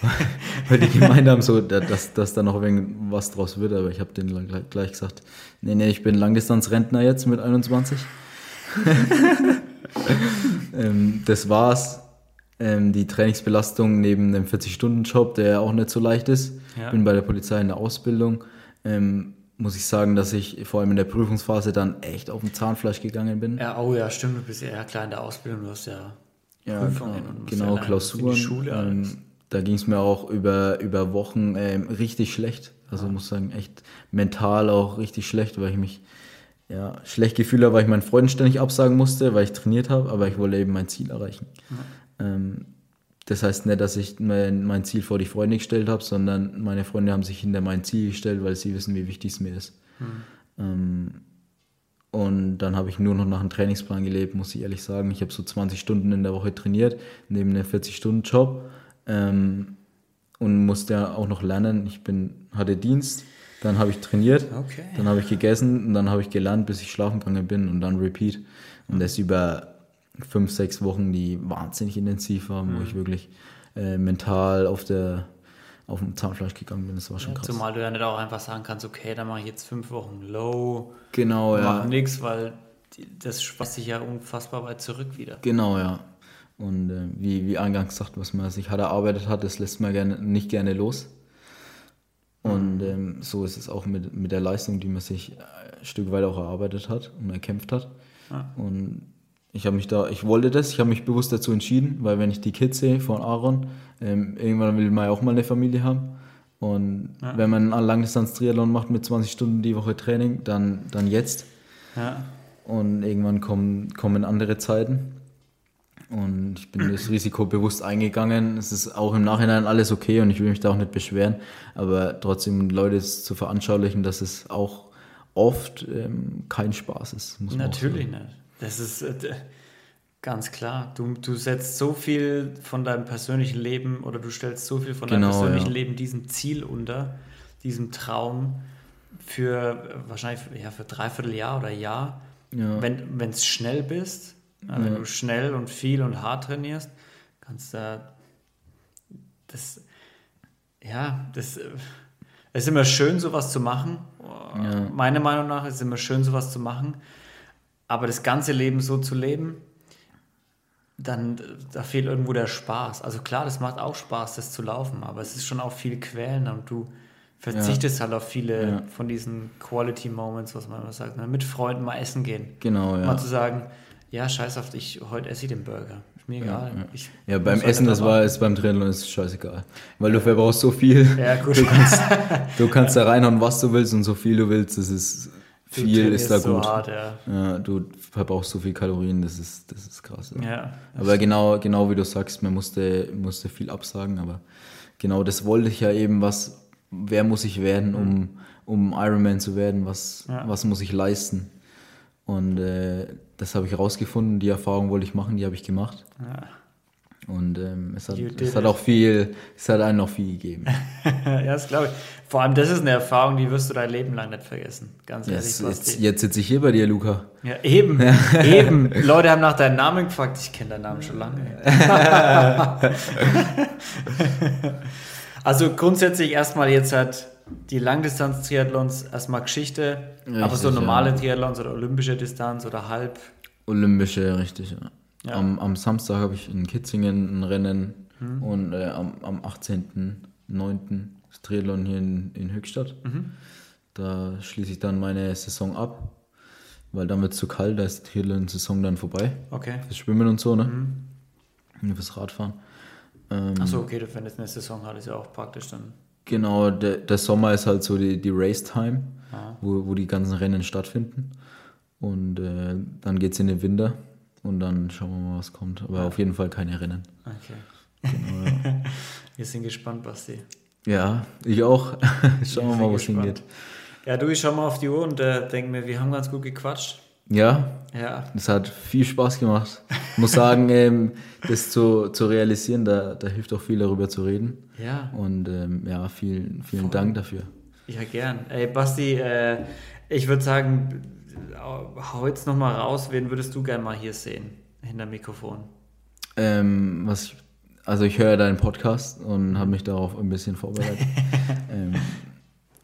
[SPEAKER 2] Weil die gemeint haben, so, da- dass, dass da noch was draus wird, aber ich habe denen gleich, gleich gesagt, nee, nee, ich bin Langdistanz-Rentner jetzt mit 21. ähm, das war's. Ähm, die Trainingsbelastung neben dem 40-Stunden-Job, der ja auch nicht so leicht ist.
[SPEAKER 1] Ja.
[SPEAKER 2] Bin bei der Polizei in der Ausbildung. Ähm, muss ich sagen, dass ich vor allem in der Prüfungsphase dann echt auf dem Zahnfleisch gegangen bin.
[SPEAKER 1] Ja, oh ja, stimmt, du bist ja klar in der Ausbildung, du hast ja,
[SPEAKER 2] Ja,
[SPEAKER 1] Prüfungen
[SPEAKER 2] genau,
[SPEAKER 1] und
[SPEAKER 2] genau
[SPEAKER 1] ja
[SPEAKER 2] Klausuren.
[SPEAKER 1] Schule
[SPEAKER 2] ähm, da ging es mir auch über, über Wochen ähm, richtig schlecht. Also muss sagen, echt mental auch richtig schlecht, weil ich mich ja, schlecht gefühlt habe, weil ich meinen Freunden ständig absagen musste, weil ich trainiert habe, aber ich wollte eben mein Ziel erreichen. Ähm, das heißt nicht, dass ich mein, mein Ziel vor die Freunde gestellt habe, sondern meine Freunde haben sich hinter mein Ziel gestellt, weil sie wissen, wie wichtig es mir ist. Ähm, und dann habe ich nur noch nach einem Trainingsplan gelebt, muss ich ehrlich sagen. Ich habe so 20 Stunden in der Woche trainiert, neben einem 40-Stunden-Job. Ähm, und musste ja auch noch lernen. Ich bin, hatte Dienst, dann habe ich trainiert,
[SPEAKER 1] Okay.
[SPEAKER 2] dann habe ich gegessen und dann habe ich gelernt, bis ich schlafen gegangen bin und dann Repeat. Und das über fünf, sechs Wochen, die wahnsinnig intensiv waren, wo ich wirklich äh, mental auf der auf dem Zahnfleisch gegangen bin. Das war schon
[SPEAKER 1] Ja,
[SPEAKER 2] krass.
[SPEAKER 1] zumal du ja nicht auch einfach sagen kannst, okay, dann mache ich jetzt fünf Wochen low,
[SPEAKER 2] Genau,
[SPEAKER 1] mach
[SPEAKER 2] ja.
[SPEAKER 1] nix, weil das spaßt sich ja unfassbar weit zurück wieder.
[SPEAKER 2] Genau, ja. Und äh, wie, wie eingangs gesagt, was man sich hart erarbeitet hat, das lässt man gerne, nicht gerne los. Und ähm, so ist es auch mit, mit der Leistung, die man sich ein Stück weit auch erarbeitet hat und erkämpft hat.
[SPEAKER 1] Ja.
[SPEAKER 2] Und ich habe mich da, ich wollte das, ich habe mich bewusst dazu entschieden, weil wenn ich die Kids sehe von Aaron, ähm, irgendwann will man ja auch mal eine Familie haben. Und
[SPEAKER 1] Ja.
[SPEAKER 2] wenn man einen Langdistanz-Triathlon macht mit 20 Stunden die Woche Training, dann, dann jetzt.
[SPEAKER 1] Ja.
[SPEAKER 2] Und irgendwann kommen, kommen andere Zeiten. Und ich bin das Risiko bewusst eingegangen. Es ist auch im Nachhinein alles okay und ich will mich da auch nicht beschweren. Aber trotzdem Leute es zu veranschaulichen, dass es auch oft ähm, kein Spaß ist.
[SPEAKER 1] Natürlich nicht. Das ist äh, ganz klar. Du, du setzt so viel von deinem persönlichen Leben oder du stellst so viel von deinem
[SPEAKER 2] Genau,
[SPEAKER 1] persönlichen
[SPEAKER 2] ja.
[SPEAKER 1] Leben diesem Ziel unter, diesem Traum für äh, wahrscheinlich ja, für dreiviertel Jahr oder Jahr.
[SPEAKER 2] Ja.
[SPEAKER 1] Wenn es schnell bist, ja, wenn
[SPEAKER 2] Ja.
[SPEAKER 1] du schnell und viel und hart trainierst, kannst du das ja, das äh, es ist immer schön, sowas zu machen.
[SPEAKER 2] Ja.
[SPEAKER 1] Meiner Meinung nach ist es immer schön, sowas zu machen. Aber das ganze Leben so zu leben, dann äh, da fehlt irgendwo der Spaß. Also klar, das macht auch Spaß, das zu laufen, aber es ist schon auch viel quälender und du verzichtest halt auf viele
[SPEAKER 2] Ja.
[SPEAKER 1] von diesen Quality Moments, was man immer sagt, ne? mit Freunden mal essen gehen.
[SPEAKER 2] Genau, ja.
[SPEAKER 1] Mal zu sagen, ja, scheiß auf dich, heute esse ich den Burger. Ist mir egal.
[SPEAKER 2] ja.
[SPEAKER 1] Ich
[SPEAKER 2] Ja, beim Essen, das war es beim Triathlon ist scheißegal. Weil du verbrauchst so viel.
[SPEAKER 1] Ja, gut.
[SPEAKER 2] Du kannst, du kannst da reinhauen, was du willst und so viel du willst. Das ist
[SPEAKER 1] Du
[SPEAKER 2] viel ist da
[SPEAKER 1] so
[SPEAKER 2] gut.
[SPEAKER 1] hart, ja.
[SPEAKER 2] Ja, du verbrauchst so viel Kalorien, das ist, das ist krass. Ja.
[SPEAKER 1] ja.
[SPEAKER 2] Aber genau, genau wie du sagst, man musste, musste viel absagen, aber genau das wollte ich ja eben, was, wer muss ich werden, um, um Ironman zu werden, was,
[SPEAKER 1] Ja.
[SPEAKER 2] was muss ich leisten. Und äh, das habe ich rausgefunden, die Erfahrung wollte ich machen, die habe ich gemacht.
[SPEAKER 1] Ja.
[SPEAKER 2] Und ähm, es, hat, es hat auch viel, es hat einem noch viel gegeben.
[SPEAKER 1] ja, das glaube ich. Vor allem, das ist eine Erfahrung, die wirst du dein Leben lang nicht vergessen. Ganz ehrlich,
[SPEAKER 2] Jetzt, jetzt, jetzt sitze ich hier bei dir, Luca.
[SPEAKER 1] Ja, eben, eben. Leute haben nach deinem Namen gefragt. Ich kenne deinen Namen schon lange. also grundsätzlich erstmal jetzt halt die Langdistanz-Triathlons erstmal Geschichte, aber
[SPEAKER 2] Richtig,
[SPEAKER 1] so normale
[SPEAKER 2] ja.
[SPEAKER 1] Triathlons oder olympische Distanz oder halb.
[SPEAKER 2] Olympische, richtig. Ja. Am, am Samstag habe ich in Kitzingen ein Rennen
[SPEAKER 1] Mhm.
[SPEAKER 2] und äh, am, am 18.09. das Triathlon hier in, in Höchstadt.
[SPEAKER 1] Mhm.
[SPEAKER 2] Da schließe ich dann meine Saison ab, weil dann wird es zu kalt, da ist die Triathlon-Saison dann vorbei.
[SPEAKER 1] Okay.
[SPEAKER 2] Fürs Schwimmen und so, ne?
[SPEAKER 1] Mhm.
[SPEAKER 2] Und fürs Radfahren. Ähm,
[SPEAKER 1] Achso, okay, wenn jetzt eine Saison hat, ist ja auch praktisch dann.
[SPEAKER 2] Genau, der, der Sommer ist halt so die, die Race-Time,
[SPEAKER 1] Ah.
[SPEAKER 2] wo, wo die ganzen Rennen stattfinden. Und äh, dann geht es in den Winter und dann schauen wir mal, was kommt. Aber auf jeden Fall keine Rennen.
[SPEAKER 1] Okay. Wir sind gespannt, Basti.
[SPEAKER 2] Ja, ich auch. schauen wir mal, wo es hingeht.
[SPEAKER 1] Ja, du, ich schau mal auf die Uhr und äh, denke mir, wir haben ganz gut gequatscht.
[SPEAKER 2] Ja,
[SPEAKER 1] Ja,
[SPEAKER 2] es hat viel Spaß gemacht. Ich muss sagen, ähm, das zu, zu realisieren, da, da hilft auch viel darüber zu reden.
[SPEAKER 1] ja.
[SPEAKER 2] Und ähm, ja, vielen, vielen
[SPEAKER 1] Voll.
[SPEAKER 2] Dank dafür.
[SPEAKER 1] Ja, gern. Ey, Basti, äh, ich würde sagen, hau jetzt nochmal raus, wen würdest du gern mal hier sehen, hinter Mikrofon?
[SPEAKER 2] Ähm, was ich, also ich höre deinen Podcast und habe mich darauf ein bisschen vorbereitet. ähm, das,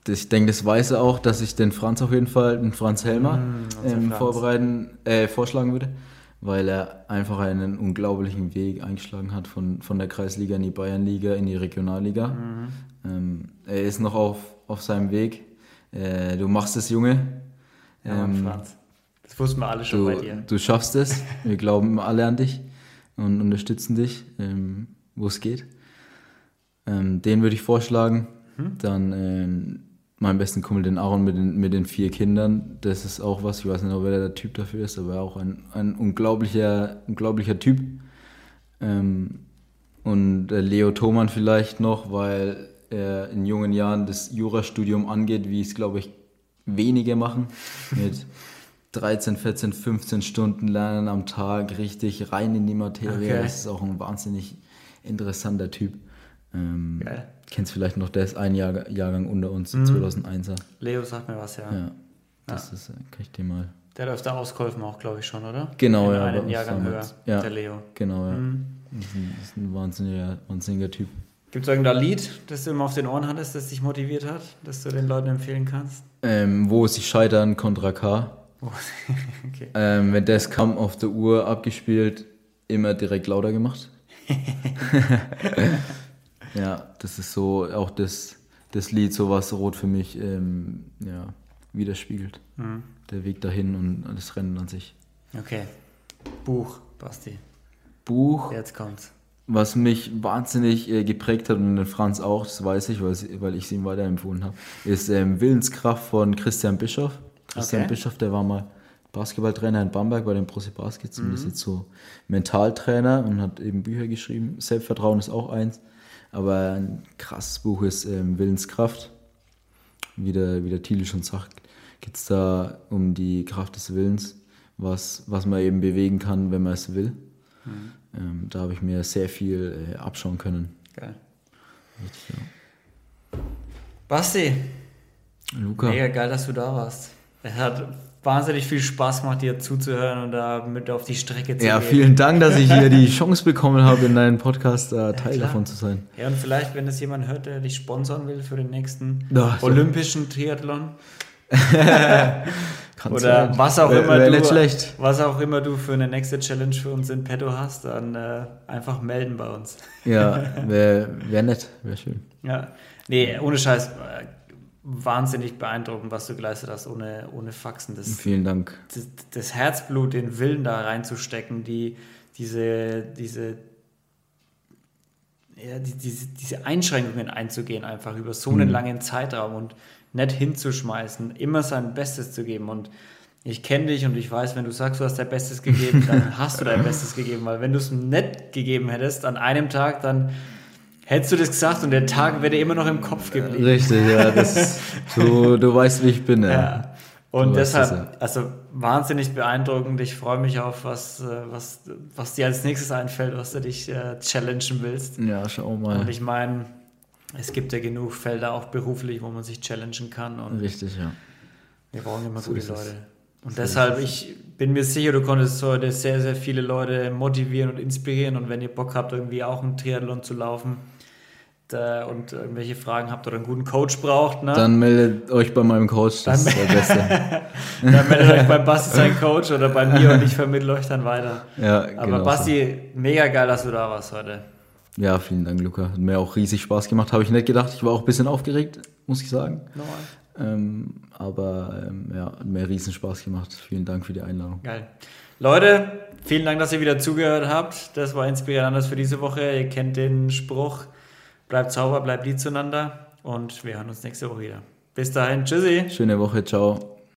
[SPEAKER 2] ich denke, das weiß er auch, dass ich den Franz auf jeden Fall, den Franz Helmer,
[SPEAKER 1] Mm,
[SPEAKER 2] ähm,
[SPEAKER 1] Franz.
[SPEAKER 2] vorbereiten, äh, vorschlagen würde, weil er einfach einen unglaublichen Weg eingeschlagen hat von, von der Kreisliga in die Bayernliga, in die Regionalliga.
[SPEAKER 1] Mhm.
[SPEAKER 2] Ähm, er ist noch auf, auf seinem Weg. Äh, du machst es, Junge.
[SPEAKER 1] Ja,
[SPEAKER 2] Ähm,
[SPEAKER 1] Franz. Das wussten wir alle schon bei
[SPEAKER 2] Du,
[SPEAKER 1] dir.
[SPEAKER 2] du schaffst es. Wir glauben alle an dich und unterstützen dich, ähm, wo es geht. Ähm, den würde ich vorschlagen.
[SPEAKER 1] Mhm.
[SPEAKER 2] Dann meinen besten Kumpel, den Aaron mit den, mit den vier Kindern. Das ist auch was. Ich weiß nicht, ob er der Typ dafür ist, aber auch ein, ein unglaublicher, unglaublicher Typ. Ähm, und Leo Thoman vielleicht noch, weil er in jungen Jahren das Jurastudium angeht, wie es, glaube ich, wenige machen. Mit 13, 14, 15 Stunden Lernen am Tag, richtig rein in die Materie.
[SPEAKER 1] Okay.
[SPEAKER 2] Das ist auch ein wahnsinnig interessanter Typ. Ähm,
[SPEAKER 1] Geil.
[SPEAKER 2] Kennst vielleicht noch, der ist ein Jahr, Jahrgang unter uns, 2001er.
[SPEAKER 1] Leo sagt mir was, ja.
[SPEAKER 2] Ja, das ist, äh, kann ich dir mal.
[SPEAKER 1] Der hat öfter ausgeholfen auch, glaube ich, schon, oder?
[SPEAKER 2] Genau,
[SPEAKER 1] In
[SPEAKER 2] ja,
[SPEAKER 1] einen Jahrgang höher.
[SPEAKER 2] Ja.
[SPEAKER 1] der Leo.
[SPEAKER 2] Genau, ja.
[SPEAKER 1] Mhm.
[SPEAKER 2] Das, ist ein, das ist ein wahnsinniger, wahnsinniger Typ.
[SPEAKER 1] Gibt es irgendein Lied, das du immer auf den Ohren hattest, das dich motiviert hat, das du den Leuten empfehlen kannst?
[SPEAKER 2] Ähm, wo sie scheitern, Contra K.
[SPEAKER 1] Oh, okay.
[SPEAKER 2] Ähm, wenn das kam auf der Uhr abgespielt, immer direkt lauter gemacht. ja, das ist so auch das, das Lied, so was Rot für mich ähm, ja, widerspiegelt.
[SPEAKER 1] Mhm.
[SPEAKER 2] Der Weg dahin und das Rennen an sich.
[SPEAKER 1] Okay. Buch, Basti.
[SPEAKER 2] Buch,
[SPEAKER 1] Jetzt kommt's.
[SPEAKER 2] was mich wahnsinnig äh, geprägt hat und den Franz auch, das weiß ich, weil, weil ich es ihm weiterempfohlen habe, ist ähm, Willenskraft von Christian Bischoff. Christian
[SPEAKER 1] Okay.
[SPEAKER 2] Bischoff, der war mal Basketballtrainer in Bamberg bei den Prosi Baskets und
[SPEAKER 1] Mhm.
[SPEAKER 2] ist jetzt so Mentaltrainer und hat eben Bücher geschrieben. Selbstvertrauen ist auch eins, aber ein krasses Buch ist ähm, Willenskraft. Wie der, wie der Titel schon sagt, geht es da um die Kraft des Willens, was, was man eben bewegen kann, wenn man es will.
[SPEAKER 1] Mhm.
[SPEAKER 2] Ähm, da habe ich mir sehr viel äh, abschauen können.
[SPEAKER 1] Geil.
[SPEAKER 2] Richtig,
[SPEAKER 1] Basti,
[SPEAKER 2] ja. Luca,
[SPEAKER 1] mega geil, dass du da warst. Es hat wahnsinnig viel Spaß gemacht, dir zuzuhören und da mit auf die Strecke zu
[SPEAKER 2] ja,
[SPEAKER 1] gehen.
[SPEAKER 2] vielen Dank, dass ich hier die Chance bekommen habe, in deinem Podcast äh, Teil
[SPEAKER 1] klar.
[SPEAKER 2] davon zu sein.
[SPEAKER 1] Ja, und vielleicht, wenn es jemand hört, der dich sponsern will für den nächsten
[SPEAKER 2] Ja, so.
[SPEAKER 1] olympischen Triathlon
[SPEAKER 2] Kann
[SPEAKER 1] oder
[SPEAKER 2] sein.
[SPEAKER 1] was auch
[SPEAKER 2] Wär-
[SPEAKER 1] immer
[SPEAKER 2] wär
[SPEAKER 1] du,
[SPEAKER 2] schlecht.
[SPEAKER 1] was auch immer du für eine nächste Challenge für uns in petto hast, dann äh, einfach melden bei uns.
[SPEAKER 2] Ja, wäre wär nett, wäre schön.
[SPEAKER 1] Ja, nee, ohne Scheiß, äh, wahnsinnig beeindruckend, was du geleistet hast, ohne, ohne Faxen. Das,
[SPEAKER 2] Vielen Dank.
[SPEAKER 1] das, das Herzblut, den Willen da reinzustecken, die, diese, diese, ja, die, diese, diese Einschränkungen einzugehen, einfach über so einen langen Zeitraum und nicht hinzuschmeißen, immer sein Bestes zu geben. Und ich kenne dich und ich weiß, wenn du sagst, du hast dein Bestes gegeben, dann hast du dein Bestes gegeben, weil wenn du es nicht gegeben hättest an einem Tag, dann Hättest du das gesagt und der Tag wäre dir immer noch im Kopf geblieben.
[SPEAKER 2] Richtig, ja. Das, du, du weißt, wie ich bin, ja. ja.
[SPEAKER 1] Und du deshalb, das, ja. also wahnsinnig beeindruckend. Ich freue mich auf, was, äh, was, was dir als nächstes einfällt, was du dich äh, challengen willst.
[SPEAKER 2] Ja, schau mal.
[SPEAKER 1] Und ich meine, es gibt ja genug Felder auch beruflich, wo man sich challengen kann.
[SPEAKER 2] Richtig, ja.
[SPEAKER 1] Wir brauchen immer so gute Leute. Und deshalb, ich bin mir sicher, du konntest heute sehr, sehr viele Leute motivieren und inspirieren. Und wenn ihr Bock habt, irgendwie auch einen Triathlon zu laufen, da, und irgendwelche Fragen habt oder einen guten Coach braucht, ne?
[SPEAKER 2] Dann meldet euch bei meinem Coach, das dann, ist der Beste.
[SPEAKER 1] dann meldet euch bei Basti sein Coach oder bei mir und ich vermittle euch dann weiter.
[SPEAKER 2] Ja,
[SPEAKER 1] Aber genau Basti, so. mega geil, dass du da warst heute.
[SPEAKER 2] Ja, vielen Dank, Luca. Hat mir auch riesig Spaß gemacht, habe ich nicht gedacht. Ich war auch ein bisschen aufgeregt, muss ich sagen.
[SPEAKER 1] Normal.
[SPEAKER 2] Ähm, aber ähm, ja, hat mir riesen Spaß gemacht. Vielen Dank für die Einladung.
[SPEAKER 1] Geil. Leute, vielen Dank, dass ihr wieder zugehört habt. Das war inspirierend anders für diese Woche. Ihr kennt den Spruch. Bleibt sauber, bleibt lieb zueinander und wir hören uns nächste Woche wieder. Bis dahin, tschüssi.
[SPEAKER 2] Schöne Woche, ciao.